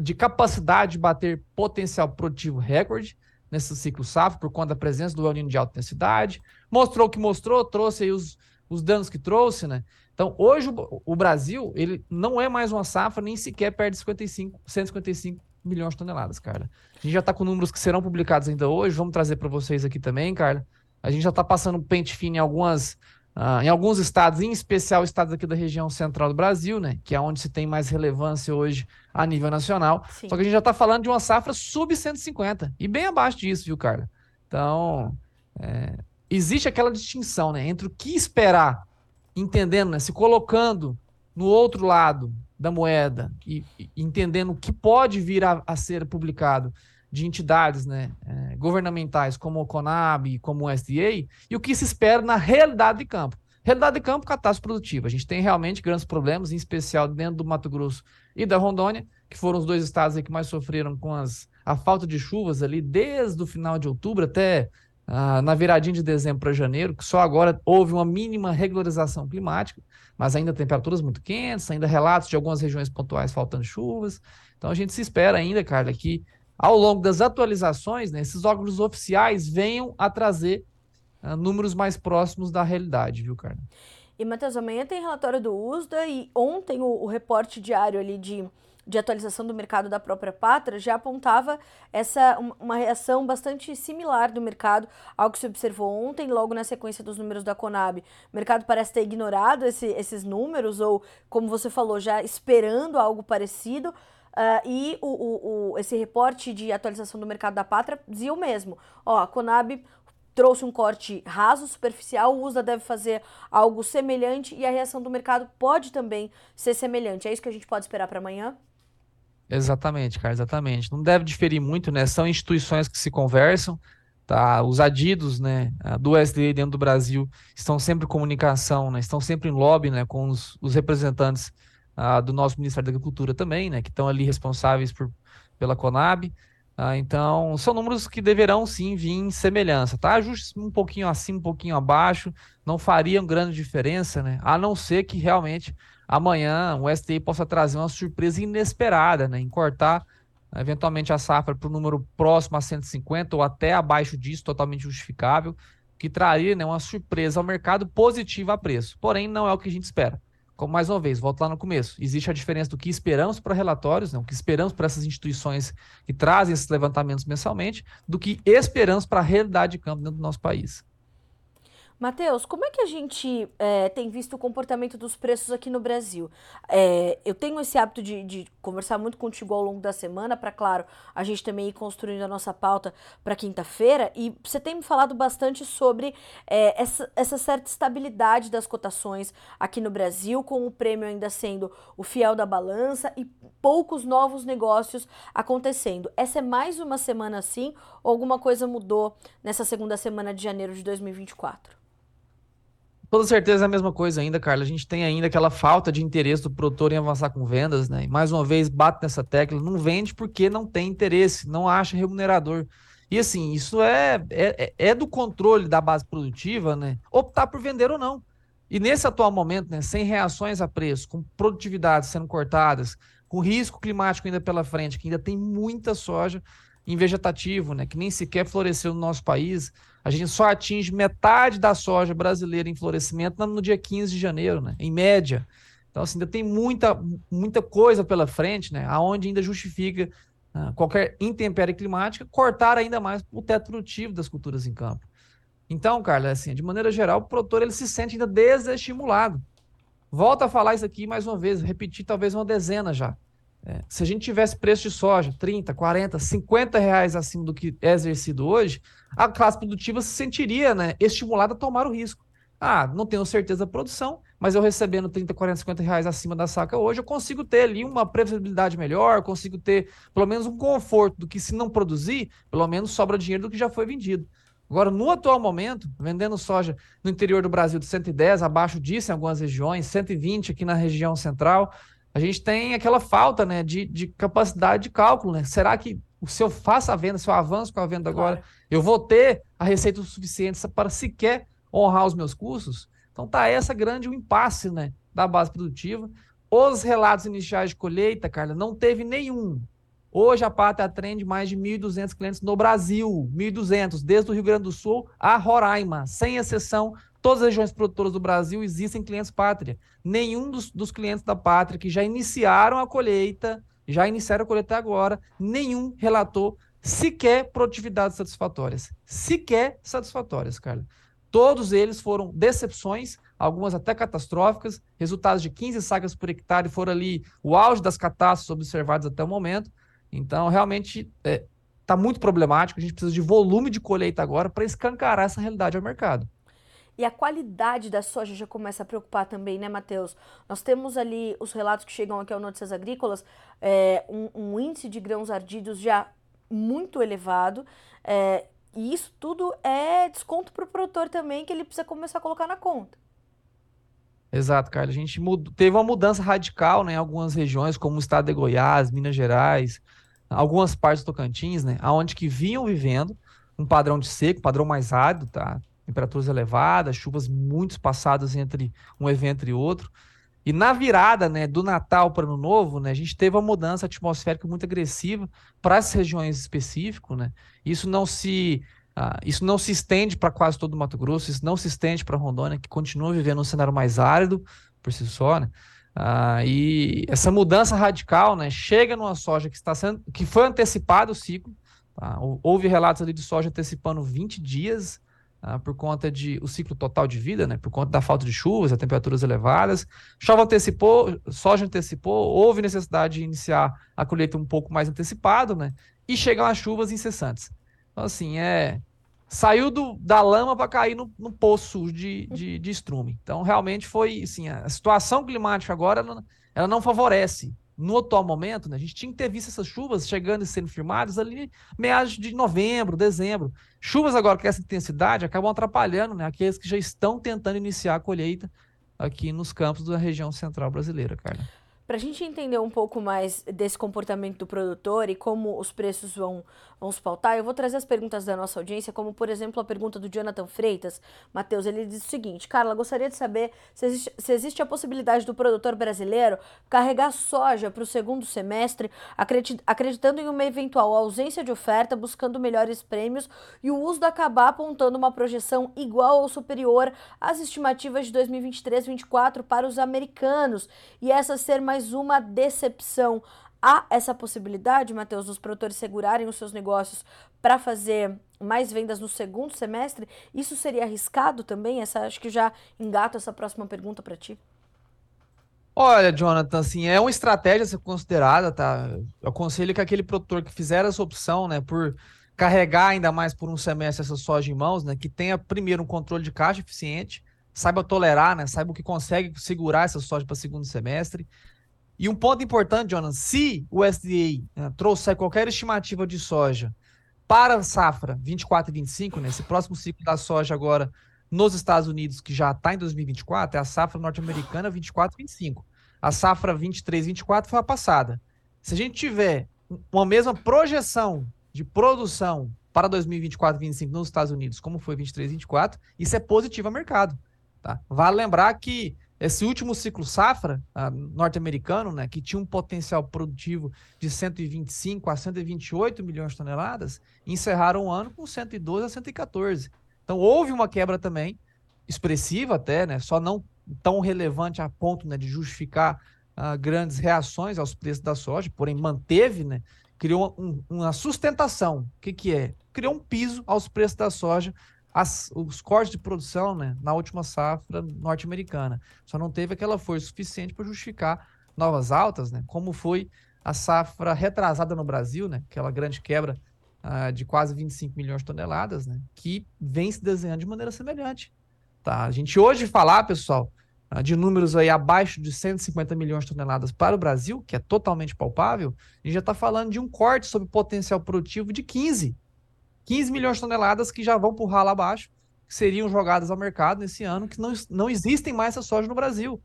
de capacidade de bater potencial produtivo recorde nesse ciclo safra, por conta da presença do El Niño de alta intensidade. Mostrou o que mostrou, trouxe aí os, os danos que trouxe, né? Então, hoje o, o, Brasil, ele não é mais uma safra, nem sequer perde 55, 155 milhões de toneladas, cara. A gente já está com números que serão publicados ainda hoje, vamos trazer para vocês aqui também, cara. A gente já está passando pente fino em algumas Uh, em alguns estados, em especial estados aqui da região central do Brasil, né, que é onde se tem mais relevância hoje a nível nacional. Sim. Só que a gente já está falando de uma safra sub 150 e bem abaixo disso, viu, Carla? Então, é, existe aquela distinção né, entre o que esperar, entendendo, né, se colocando no outro lado da moeda e, e entendendo o que pode vir a, a ser publicado de entidades né, é, governamentais como o CONAB, como o SDA, e o que se espera na realidade de campo. Realidade de campo, catástrofe produtiva. A gente tem realmente grandes problemas, em especial dentro do Mato Grosso e da Rondônia, que foram os dois estados que mais sofreram com as, a falta de chuvas ali desde o final de outubro até ah, na viradinha de dezembro para janeiro, que só agora houve uma mínima regularização climática, mas ainda temperaturas muito quentes, ainda relatos de algumas regiões pontuais faltando chuvas. Então a gente se espera ainda, Carla, que ao longo das atualizações, né, esses órgãos oficiais venham a trazer uh, números mais próximos da realidade, viu, Carla? E, Matheus, amanhã tem relatório do USDA e ontem o, o reporte diário ali de, de atualização do mercado da própria pátria já apontava essa uma reação bastante similar do mercado ao que se observou ontem, logo na sequência dos números da Conab. O mercado parece ter ignorado esse, esses números, ou, como você falou, já esperando algo parecido. Uh, e o, o, o, esse reporte de atualização do mercado da pátria dizia o mesmo. Ó, a Conab trouxe um corte raso, superficial, o USA deve fazer algo semelhante e a reação do mercado pode também ser semelhante. É isso que a gente pode esperar para amanhã? Exatamente, cara, exatamente. Não deve diferir muito, né? São instituições que se conversam, tá? Os adidos, né, do SDA dentro do Brasil estão sempre em comunicação, né? Estão sempre em lobby, né, com os, os representantes ah, do nosso Ministério da Agricultura também, né, que estão ali responsáveis por, pela Conab. Ah, então, são números que deverão sim vir em semelhança, tá? Ajustes um pouquinho acima, um pouquinho abaixo, não fariam grande diferença, né? A não ser que realmente amanhã o STI possa trazer uma surpresa inesperada, né? Em cortar eventualmente a safra para o número próximo a 150 ou até abaixo disso, totalmente justificável, que traria né, uma surpresa ao mercado positiva a preço. Porém, não é o que a gente espera. Como mais uma vez, volto lá no começo, existe a diferença do que esperamos para relatórios, né, o que esperamos para essas instituições que trazem esses levantamentos mensalmente, do que esperamos para a realidade de campo dentro do nosso país. Matheus, como é que a gente é, tem visto o comportamento dos preços aqui no Brasil? É, eu tenho esse hábito de, de, conversar muito contigo ao longo da semana, para, claro, a gente também ir construindo a nossa pauta para quinta-feira, e você tem me falado bastante sobre é, essa, essa certa estabilidade das cotações aqui no Brasil, com o prêmio ainda sendo o fiel da balança e poucos novos negócios acontecendo. Essa é mais uma semana assim, ou alguma coisa mudou nessa segunda semana de janeiro de 2024? Toda certeza é a mesma coisa ainda, Carla. A gente tem ainda aquela falta de interesse do produtor em avançar com vendas, né? E mais uma vez, bate nessa tecla, não vende porque não tem interesse, não acha remunerador. E assim, isso é, é, é do controle da base produtiva, né? Optar por vender ou não. E nesse atual momento, né, sem reações a preço, com produtividades sendo cortadas, com risco climático ainda pela frente, que ainda tem muita soja em vegetativo, né, que nem sequer floresceu no nosso país, a gente só atinge metade da soja brasileira em florescimento no dia 15 de janeiro, né, em média. Então, assim, ainda tem muita, muita coisa pela frente, né, aonde ainda justifica uh, qualquer intempérie climática cortar ainda mais o teto produtivo das culturas em campo. Então, Carla, assim, de maneira geral, o produtor ele se sente ainda desestimulado. Volta a falar isso aqui mais uma vez, repetir talvez uma dezena já. É, se a gente tivesse preço de soja 30, 40, 50 reais acima do que é exercido hoje, a classe produtiva se sentiria né, estimulada a tomar o risco. Ah, não tenho certeza da produção, mas eu recebendo 30, 40, 50 reais acima da saca hoje, eu consigo ter ali uma previsibilidade melhor, consigo ter pelo menos um conforto do que se não produzir, pelo menos sobra dinheiro do que já foi vendido. Agora, no atual momento, vendendo soja no interior do Brasil de 110, abaixo disso em algumas regiões, 120 aqui na região central, a gente tem aquela falta né, de, de capacidade de cálculo. Né? Será que se eu faço a venda, se eu avanço com a venda agora, claro. eu vou ter a receita suficiente para sequer honrar os meus custos? Então tá essa grande o impasse né, da base produtiva. Os relatos iniciais de colheita, Carla, não teve nenhum Hoje a Pátria atende mais de 1.200 clientes no Brasil, 1.200, desde o Rio Grande do Sul a Roraima, sem exceção. Todas as regiões produtoras do Brasil existem clientes Pátria. Nenhum dos, dos clientes da Pátria que já iniciaram a colheita, já iniciaram a colheita agora, nenhum relatou sequer produtividades satisfatórias. Sequer satisfatórias, Carla. Todos eles foram decepções, algumas até catastróficas, resultados de 15 sacas por hectare foram ali o auge das catástrofes observadas até o momento. Então, realmente, está é, tá muito problemático. A gente precisa de volume de colheita agora para escancarar essa realidade ao mercado. E a qualidade da soja já começa a preocupar também, né, Matheus? Nós temos ali os relatos que chegam aqui ao Notícias Agrícolas, é, um, um, índice de grãos ardidos já muito elevado. É, e isso tudo é desconto para o produtor também, que ele precisa começar a colocar na conta. Exato, Carlos. A gente mudou, teve uma mudança radical né, em algumas regiões, como o estado de Goiás, Minas Gerais, algumas partes do Tocantins, né, aonde que vinham vivendo um padrão de seco, padrão mais árido, tá? Temperaturas elevadas, chuvas muito espaçadas entre um evento e outro. E na virada, né, do Natal para Ano Novo, né, a gente teve uma mudança atmosférica muito agressiva para essas regiões específicas, né? Isso não se uh, isso não se estende para quase todo o Mato Grosso, isso não se estende para Rondônia, que continua vivendo um cenário mais árido por si só, né? Ah, e essa mudança radical né, chega numa soja que está sendo que foi antecipado o ciclo. Tá? Houve relatos ali de soja antecipando 20 dias ah, por conta de o ciclo total de vida, né, por conta da falta de chuvas, a temperaturas elevadas. Chova antecipou, soja antecipou, houve necessidade de iniciar a colheita um pouco mais antecipado, né? E chegam as chuvas incessantes. Então, assim, é saiu do, da lama para cair no, no poço de, de, de, estrume. Então, realmente foi assim, a situação climática agora ela, não favorece. No atual momento, né, a gente tinha que ter visto essas chuvas chegando e sendo firmadas ali meados de novembro, dezembro. Chuvas agora com essa intensidade acabam atrapalhando né, aqueles que já estão tentando iniciar a colheita aqui nos campos da região central brasileira, cara. Para a gente entender um pouco mais desse comportamento do produtor e como os preços vão, se pautar, eu vou trazer as perguntas da nossa audiência, como por exemplo a pergunta do Jonathan Freitas. Matheus, ele diz o seguinte: Carla, gostaria de saber se existe, se existe a possibilidade do produtor brasileiro carregar soja para o segundo semestre, acreditando em uma eventual ausência de oferta, buscando melhores prêmios e o uso da acabar apontando uma projeção igual ou superior às estimativas de 2023-24 para os americanos e essa ser mais uma decepção. Há essa possibilidade, Matheus, dos produtores segurarem os seus negócios para fazer mais vendas no segundo semestre? Isso seria arriscado também? Essa, acho que já engato essa próxima pergunta para ti. Olha, Jonathan, assim, é uma estratégia a ser considerada, tá? Eu aconselho que aquele produtor que fizer essa opção, né, por carregar ainda mais por um semestre essa soja em mãos, né, que tenha primeiro um controle de caixa eficiente, saiba tolerar, né, saiba o que consegue segurar essa soja para segundo semestre, e um ponto importante, Jonas, se o SDA né, trouxer qualquer estimativa de soja para a safra 24 e 25, né, esse próximo ciclo da soja agora nos Estados Unidos, que já está em 2024, é a safra norte-americana 24-25. A safra 23-24 foi a passada. Se a gente tiver uma mesma projeção de produção para 2024-25 nos Estados Unidos, como foi 23-24, isso é positivo ao mercado. Tá? Vale lembrar que esse último ciclo safra norte-americano, né, que tinha um potencial produtivo de 125 a 128 milhões de toneladas, encerraram o ano com 112 a 114. Então houve uma quebra também, expressiva até, né, só não tão relevante a ponto né, de justificar uh, grandes reações aos preços da soja, porém manteve, né, criou um, uma sustentação. O que, que é? Criou um piso aos preços da soja as, os cortes de produção né, na última safra norte-americana. Só não teve aquela força suficiente para justificar novas altas, né, como foi a safra retrasada no Brasil, né, aquela grande quebra uh, de quase 25 milhões de toneladas, né, que vem se desenhando de maneira semelhante. Tá? A gente hoje falar, pessoal, uh, de números aí abaixo de 150 milhões de toneladas para o Brasil, que é totalmente palpável, a gente já está falando de um corte sobre potencial produtivo de 15 15 milhões de toneladas que já vão por ralo abaixo, que seriam jogadas ao mercado nesse ano, que não, não existem mais essa soja no Brasil.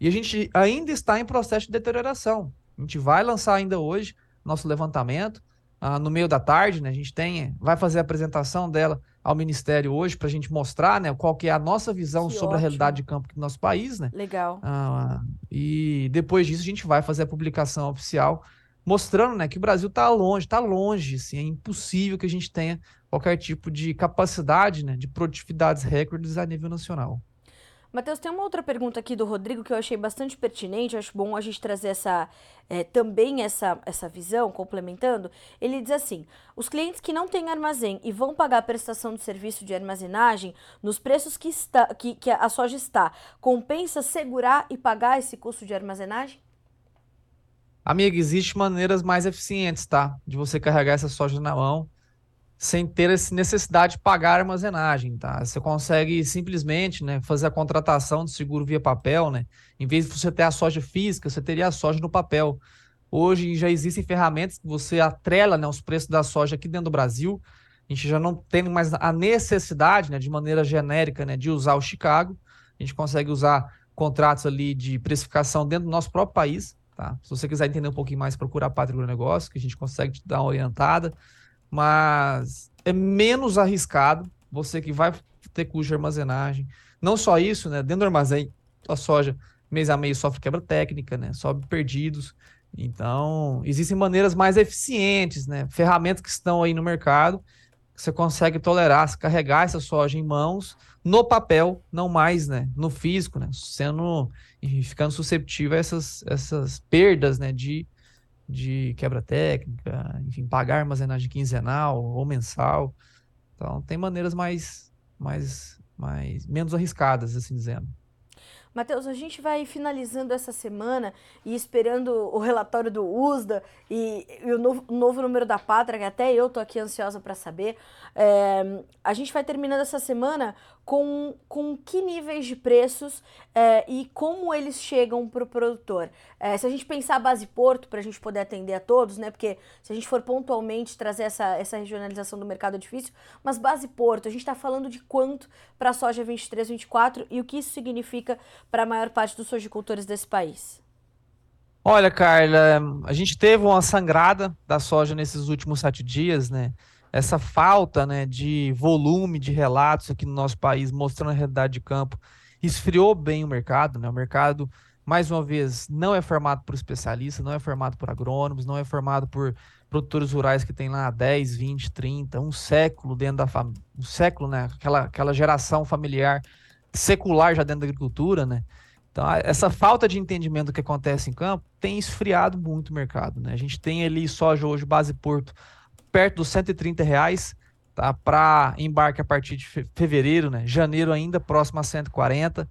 E a gente ainda está em processo de deterioração. A gente vai lançar ainda hoje nosso levantamento, ah, no meio da tarde, né? A gente tem, vai fazer a apresentação dela ao Ministério hoje para a gente mostrar, né, qual que é a nossa visão que sobre ótimo. a realidade de campo do nosso país, né? Legal. Ah, e depois disso a gente vai fazer a publicação oficial mostrando né, que o Brasil está longe, está longe, assim, é impossível que a gente tenha qualquer tipo de capacidade né, de produtividades recordes a nível nacional. Matheus, tem uma outra pergunta aqui do Rodrigo que eu achei bastante pertinente, acho bom a gente trazer essa, é, também essa, essa visão, complementando. Ele diz assim: os clientes que não têm armazém e vão pagar a prestação de serviço de armazenagem nos preços que, está, que, que a soja está, compensa segurar e pagar esse custo de armazenagem? Amiga, existem maneiras mais eficientes, tá? De você carregar essa soja na mão sem ter essa necessidade de pagar armazenagem, tá? Você consegue simplesmente, né, fazer a contratação de seguro via papel, né? Em vez de você ter a soja física, você teria a soja no papel. Hoje já existem ferramentas que você atrela, né, os preços da soja aqui dentro do Brasil. A gente já não tem mais a necessidade, né, de maneira genérica, né, de usar o Chicago. A gente consegue usar contratos ali de precificação dentro do nosso próprio país. Tá? Se você quiser entender um pouquinho mais, procura a Pátria Negócio, que a gente consegue te dar uma orientada. Mas é menos arriscado você que vai ter custo de armazenagem. Não só isso, né? Dentro do armazém, a soja mês a mês sofre quebra técnica, né? Sobe perdidos. Então, existem maneiras mais eficientes, né? Ferramentas que estão aí no mercado você consegue tolerar, carregar essa soja em mãos no papel, não mais, né? No físico, né? Sendo ficando susceptível a essas, essas perdas né, de, de quebra técnica, enfim, pagar armazenagem quinzenal ou mensal. Então, tem maneiras mais, mais, mais menos arriscadas, assim dizendo. Matheus, a gente vai finalizando essa semana e esperando o relatório do USDA e, e o novo, novo, número da Pátria, que até eu tô aqui ansiosa para saber. É, a gente vai terminando essa semana com, com que níveis de preços é, e como eles chegam para o produtor. É, se a gente pensar base porto, para a gente poder atender a todos, né? Porque se a gente for pontualmente trazer essa, essa regionalização do mercado é difícil, mas base porto, a gente está falando de quanto para a soja 23, 24 e o que isso significa para a maior parte dos sojicultores desse país. Olha, Carla, a gente teve uma sangrada da soja nesses últimos sete dias, né? Essa falta né, de volume de relatos aqui no nosso país, mostrando a realidade de campo, esfriou bem o mercado. Né? O mercado, mais uma vez, não é formado por especialistas, não é formado por agrônomos, não é formado por produtores rurais que tem lá 10, 20, 30, um século dentro da família, um século, né? Aquela, aquela geração familiar secular já dentro da agricultura, né? Então, essa falta de entendimento do que acontece em campo tem esfriado muito o mercado, né? A gente tem ali soja hoje, base porto, perto dos 130 reais, tá? Para embarque a partir de fevereiro, né? Janeiro ainda próximo a 140. Uh,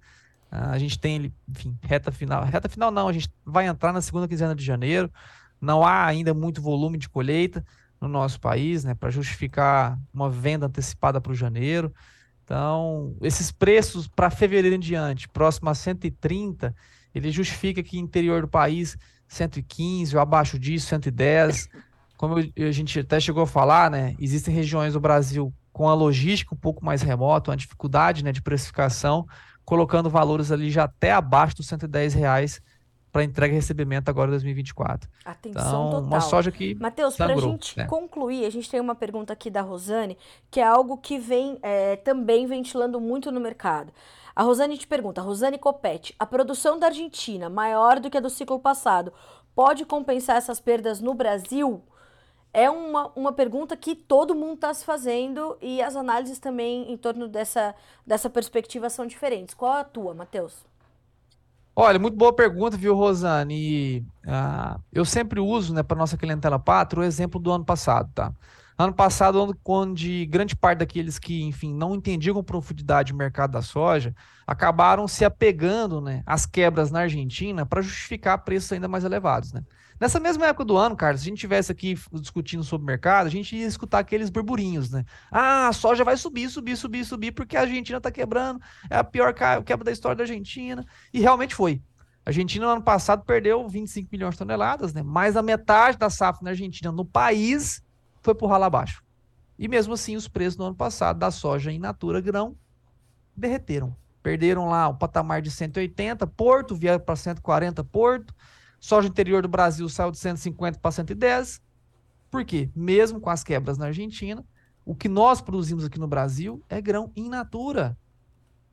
ah, a gente tem, enfim, reta final. Reta final não, a gente vai entrar na segunda quinzena de janeiro. Não há ainda muito volume de colheita no nosso país, né? Para justificar uma venda antecipada para o janeiro. Então, esses preços para fevereiro em diante, próximo a 130, ele justifica que interior do país 115 ou abaixo disso, 110 como a gente até chegou a falar, né, existem regiões do Brasil com a logística um pouco mais remota, uma dificuldade né, de precificação, colocando valores ali já até abaixo dos 110 reais para entrega e recebimento agora em 2024. Atenção então, total. Uma soja que Matheus, para a gente né? concluir, a gente tem uma pergunta aqui da Rosane, que é algo que vem é, também ventilando muito no mercado. A Rosane te pergunta, Rosane Copete, a produção da Argentina, maior do que a do ciclo passado, pode compensar essas perdas no Brasil? É uma, uma pergunta que todo mundo está se fazendo e as análises também em torno dessa, dessa perspectiva são diferentes. Qual a tua, Matheus? Olha, muito boa pergunta, viu, Rosane? E, uh, eu sempre uso, né, para nossa clientela pátria, o exemplo do ano passado, tá? Ano passado, onde grande parte daqueles que, enfim, não entendiam com profundidade o mercado da soja, acabaram se apegando, né, às quebras na Argentina para justificar preços ainda mais elevados, né? Nessa mesma época do ano, Carlos, se a gente tivesse aqui discutindo sobre o mercado, a gente ia escutar aqueles burburinhos, né? Ah, a soja vai subir, subir, subir, subir, porque a Argentina está quebrando, é a pior quebra da história da Argentina. E realmente foi. A Argentina, no ano passado, perdeu 25 milhões de toneladas, né? Mais da metade da safra na Argentina, no país, foi por ralo abaixo. E mesmo assim, os preços no ano passado da soja in natura grão derreteram. Perderam lá o patamar de 180, Porto vieram para 140, Porto. Soja interior do Brasil saiu de 150 para 110. Por quê? Mesmo com as quebras na Argentina, o que nós produzimos aqui no Brasil é grão in natura.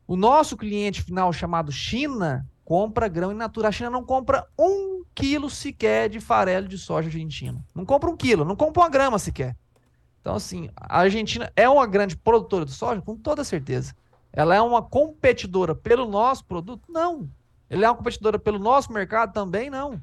O nosso cliente final, chamado China, compra grão in natura. A China não compra um quilo sequer de farelo de soja argentino. Não compra um quilo, não compra uma grama sequer. Então, assim, a Argentina é uma grande produtora de soja, com toda certeza. Ela é uma competidora pelo nosso produto? Não. Ele é uma competidora pelo nosso mercado também? Não.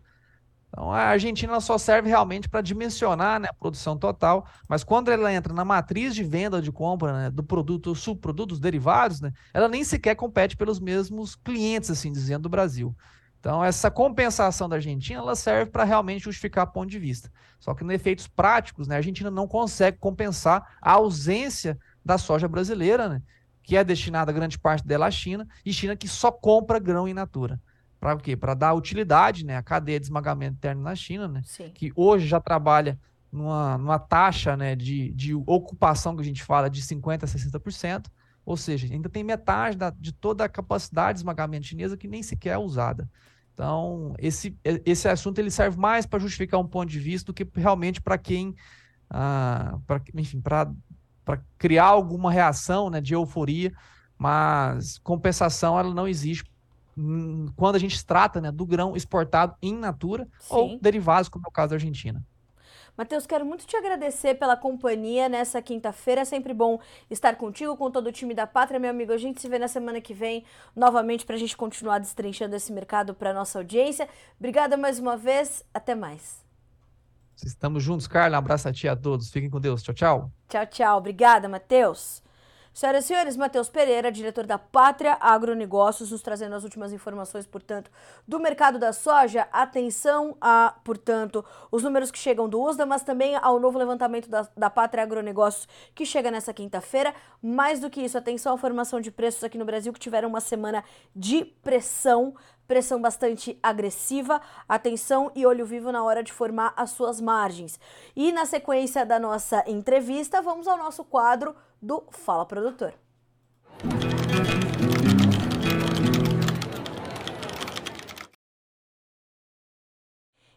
Então a Argentina só serve realmente para dimensionar né, a produção total, mas quando ela entra na matriz de venda de compra né, do produto, subprodutos derivados, né, ela nem sequer compete pelos mesmos clientes, assim dizendo, do Brasil. Então essa compensação da Argentina ela serve para realmente justificar ponto de vista. Só que, nos efeitos práticos, né, a Argentina não consegue compensar a ausência da soja brasileira, né, que é destinada grande parte dela à China, e China que só compra grão in natura. Para o quê? Para dar utilidade né, à cadeia de esmagamento interno na China, né, que hoje já trabalha numa, numa taxa né, de, de ocupação que a gente fala de 50% a 60%, ou seja, ainda tem metade da, de toda a capacidade de esmagamento chinesa que nem sequer é usada. Então, esse, esse assunto ele serve mais para justificar um ponto de vista do que realmente para quem, ah, pra, enfim, para para criar alguma reação né, de euforia, mas compensação ela não existe hum, quando a gente trata né, do grão exportado em natura Sim. ou derivados, como é o caso da Argentina. Matheus, quero muito te agradecer pela companhia nessa quinta-feira. É sempre bom estar contigo, com todo o time da Pátria, meu amigo. A gente se vê na semana que vem novamente para a gente continuar destrinchando esse mercado para nossa audiência. Obrigada mais uma vez. Até mais. Estamos juntos, Carla. Um abraço a ti a todos. Fiquem com Deus. Tchau, tchau. Tchau, tchau. Obrigada, Matheus. Senhoras e senhores, Matheus Pereira, diretor da Pátria Agronegócios, nos trazendo as últimas informações, portanto, do mercado da soja. Atenção a, portanto, os números que chegam do USDA, mas também ao novo levantamento da, da Pátria Agronegócios, que chega nessa quinta-feira. Mais do que isso, atenção à formação de preços aqui no Brasil, que tiveram uma semana de pressão pressão bastante agressiva, atenção e olho vivo na hora de formar as suas margens. E na sequência da nossa entrevista, vamos ao nosso quadro do Fala Produtor.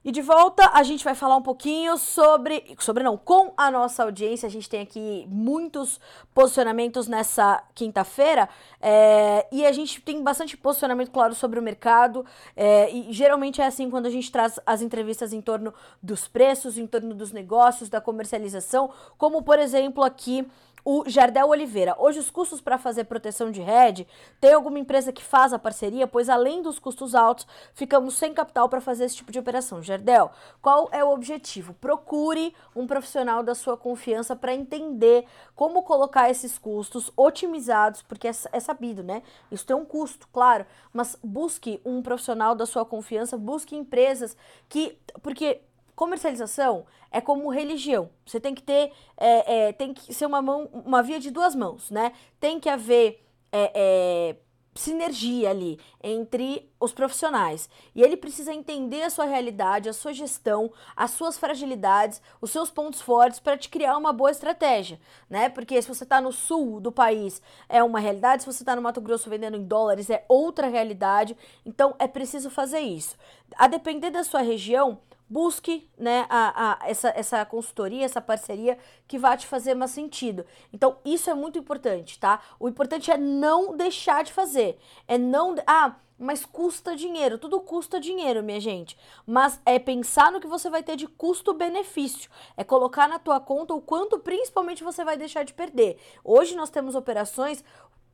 E de volta, a gente vai falar um pouquinho sobre. Sobre não, com a nossa audiência. A gente tem aqui muitos posicionamentos nessa quinta-feira. É, e a gente tem bastante posicionamento, claro, sobre o mercado. É, e geralmente é assim quando a gente traz as entrevistas em torno dos preços, em torno dos negócios, da comercialização. Como, por exemplo, aqui o Jardel Oliveira. Hoje os custos para fazer proteção de rede, tem alguma empresa que faz a parceria, pois além dos custos altos, ficamos sem capital para fazer esse tipo de operação. Jardel, qual é o objetivo? Procure um profissional da sua confiança para entender como colocar esses custos otimizados, porque é, é sabido, né? Isso tem um custo, claro, mas busque um profissional da sua confiança, busque empresas que, porque Comercialização é como religião. Você tem que ter, é, é, tem que ser uma mão, uma via de duas mãos, né? Tem que haver é, é sinergia ali entre os profissionais. E ele precisa entender a sua realidade, a sua gestão, as suas fragilidades, os seus pontos fortes para te criar uma boa estratégia, né? Porque se você está no sul do país é uma realidade, se você está no Mato Grosso vendendo em dólares é outra realidade. Então é preciso fazer isso. A depender da sua região, busque né, a, a, essa, essa consultoria, essa parceria que vai te fazer mais sentido. Então, isso é muito importante, tá? O importante é não deixar de fazer. É não. Ah, mas custa dinheiro. Tudo custa dinheiro, minha gente. Mas é pensar no que você vai ter de custo-benefício. É colocar na tua conta o quanto principalmente você vai deixar de perder. Hoje nós temos operações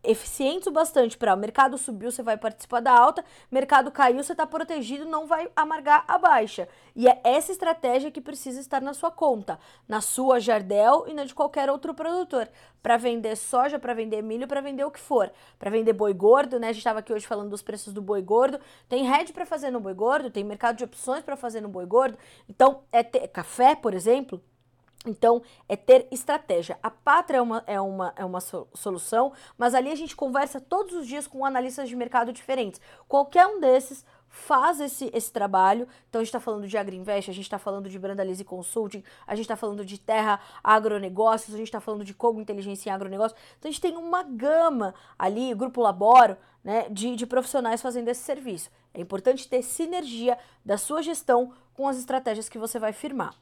eficientes o bastante para o mercado subiu, você vai participar da alta, mercado caiu, você está protegido, não vai amargar a baixa. E é essa estratégia que precisa estar na sua conta, na sua Jardel e na de qualquer outro produtor, para vender soja, para vender milho, para vender o que for, para vender boi gordo, né? A gente estava aqui hoje falando dos preços do boi gordo. Tem hedge para fazer no boi gordo, tem mercado de opções para fazer no boi gordo. Então, é ter café, por exemplo, então, é ter estratégia. A Pátria é uma, é uma, é uma solução, mas ali a gente conversa todos os dias com analistas de mercado diferentes. Qualquer um desses faz esse, esse trabalho. Então, a gente está falando de Agriinvest, a gente está falando de Brandalize Consulting, a gente está falando de Terra Agronegócios, a gente está falando de Como Inteligência em Agronegócio. Então, a gente tem uma gama ali, Grupo Laboro, né, de, de profissionais fazendo esse serviço. É importante ter sinergia da sua gestão com as estratégias que você vai firmar.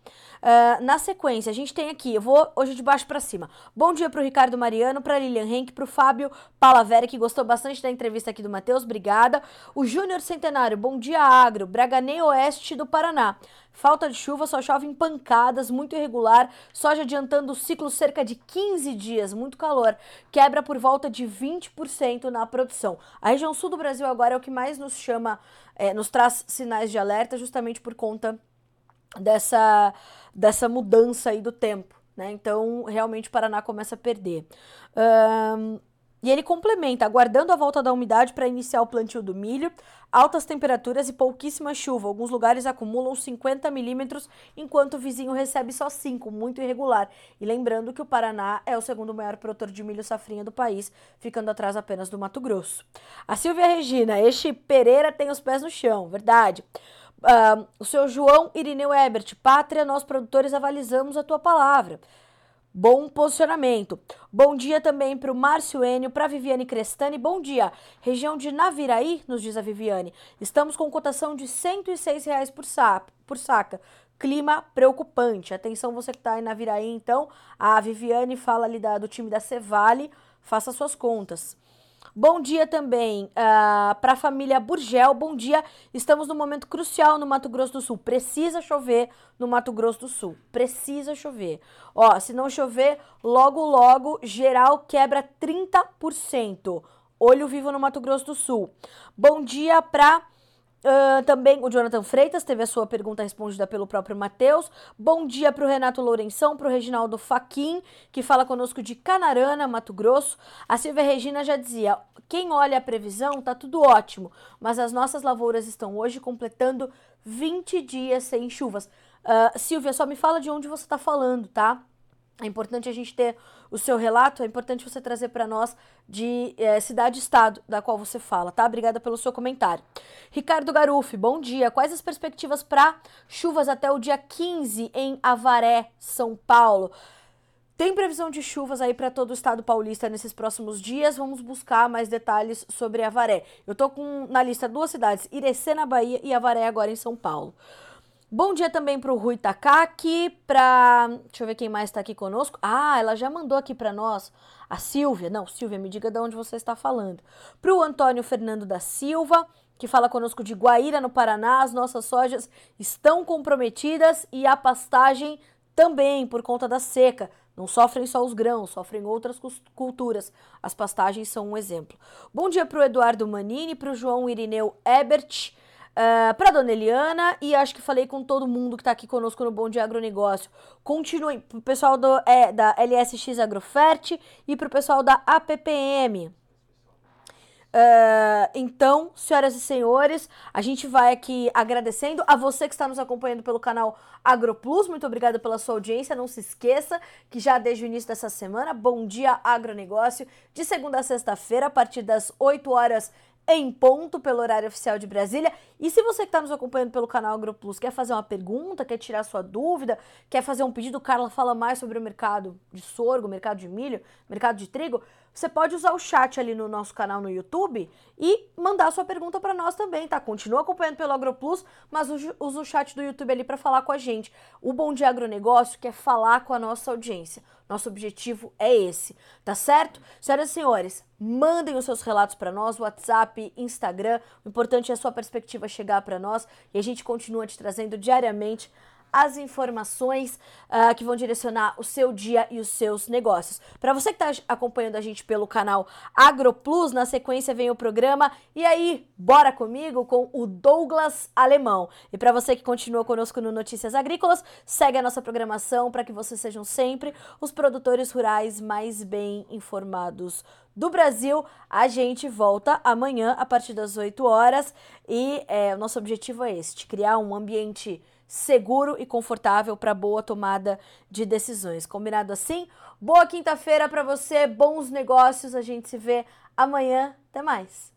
Uh, na sequência, a gente tem aqui, eu vou hoje de baixo para cima. Bom dia para o Ricardo Mariano, para Lilian Henk, para o Fábio Palavera, que gostou bastante da entrevista aqui do Matheus, obrigada. O Júnior Centenário, bom dia Agro, Braganei Oeste do Paraná. Falta de chuva, só chove em pancadas, muito irregular. Soja adiantando o ciclo cerca de 15 dias, muito calor. Quebra por volta de 20% na produção. A região sul do Brasil agora é o que mais nos chama, é, nos traz sinais de alerta, justamente por conta dessa, dessa mudança aí do tempo. Né? Então, realmente, o Paraná começa a perder. Um, e ele complementa, aguardando a volta da umidade para iniciar o plantio do milho, altas temperaturas e pouquíssima chuva. Alguns lugares acumulam 50 milímetros, enquanto o vizinho recebe só 5, muito irregular. E lembrando que o Paraná é o segundo maior produtor de milho safrinha do país, ficando atrás apenas do Mato Grosso. A Silvia Regina, este Pereira tem os pés no chão, verdade. Uh, o seu João Irineu Ebert, Pátria, nós produtores avalizamos a tua palavra. Bom posicionamento. Bom dia também para o Márcio Enio, para Viviane Crestani. Bom dia. Região de Naviraí, nos diz a Viviane. Estamos com cotação de 106 reais por, sa por saca. Clima preocupante. Atenção você que está na Naviraí, então. A Viviane fala ali da, do time da Cevale. Faça suas contas. Bom dia também uh, ah, para a família Burgel. Bom dia. Estamos num momento crucial no Mato Grosso do Sul. Precisa chover no Mato Grosso do Sul. Precisa chover. Ó, se não chover, logo logo geral quebra 30%. Olho vivo no Mato Grosso do Sul. Bom dia para Uh, também o Jonathan Freitas teve a sua pergunta respondida pelo próprio Matheus. Bom dia para o Renato Lourenção, para o Reginaldo Faquin, que fala conosco de Canarana, Mato Grosso. A Silvia Regina já dizia: quem olha a previsão tá tudo ótimo, mas as nossas lavouras estão hoje completando 20 dias sem chuvas. Uh, Silvia, só me fala de onde você está falando, tá? É importante a gente ter o seu relato, é importante você trazer para nós de é, cidade-estado da qual você fala, tá? Obrigada pelo seu comentário. Ricardo Garufi, bom dia. Quais as perspectivas para chuvas até o dia 15 em Avaré, São Paulo? Tem previsão de chuvas aí para todo o estado paulista nesses próximos dias. Vamos buscar mais detalhes sobre Avaré. Eu tô com na lista duas cidades, Irecê na Bahia e Avaré agora em São Paulo. Bom dia também para o Rui Takaki, para. Deixa eu ver quem mais está aqui conosco. Ah, ela já mandou aqui para nós. A Silvia. Não, Silvia, me diga de onde você está falando. Para o Antônio Fernando da Silva, que fala conosco de Guaíra, no Paraná. As nossas sojas estão comprometidas e a pastagem também, por conta da seca. Não sofrem só os grãos, sofrem outras culturas. As pastagens são um exemplo. Bom dia para o Eduardo Manini, para o João Irineu Ebert. Uh, para dona Eliana e acho que falei com todo mundo que está aqui conosco no Bom Dia Agronegócio. Continuem pro pessoal do, é, da LSX Agrofert e pro pessoal da APPM. Uh, então, senhoras e senhores, a gente vai aqui agradecendo a você que está nos acompanhando pelo canal AgroPlus. Muito obrigada pela sua audiência. Não se esqueça que já desde o início dessa semana, Bom Dia Agronegócio, de segunda a sexta-feira, a partir das 8 horas em ponto pelo horário oficial de Brasília. E se você que está nos acompanhando pelo canal AgroPlus quer fazer uma pergunta, quer tirar sua dúvida, quer fazer um pedido, Carla fala mais sobre o mercado de sorgo, mercado de milho, mercado de trigo, você pode usar o chat ali no nosso canal no YouTube e mandar sua pergunta para nós também, tá? Continua acompanhando pelo AgroPlus, mas usa o chat do YouTube ali para falar com a gente. O Bom Dia Agronegócio quer falar com a nossa audiência. Nosso objetivo é esse, tá certo? Senhoras e senhores, mandem os seus relatos para nós, WhatsApp, Instagram. O importante é a sua perspectiva chegar para nós e a gente continua te trazendo diariamente as informações uh, que vão direcionar o seu dia e os seus negócios. Para você que está acompanhando a gente pelo canal AgroPlus, na sequência vem o programa E aí, bora comigo com o Douglas Alemão. E para você que continua conosco no Notícias Agrícolas, segue a nossa programação para que vocês sejam sempre os produtores rurais mais bem informados do Brasil. A gente volta amanhã a partir das 8 horas e é, o nosso objetivo é este: criar um ambiente seguro e confortável para boa tomada de decisões. Combinado assim? Boa quinta-feira para você, bons negócios. A gente se vê amanhã. Até mais.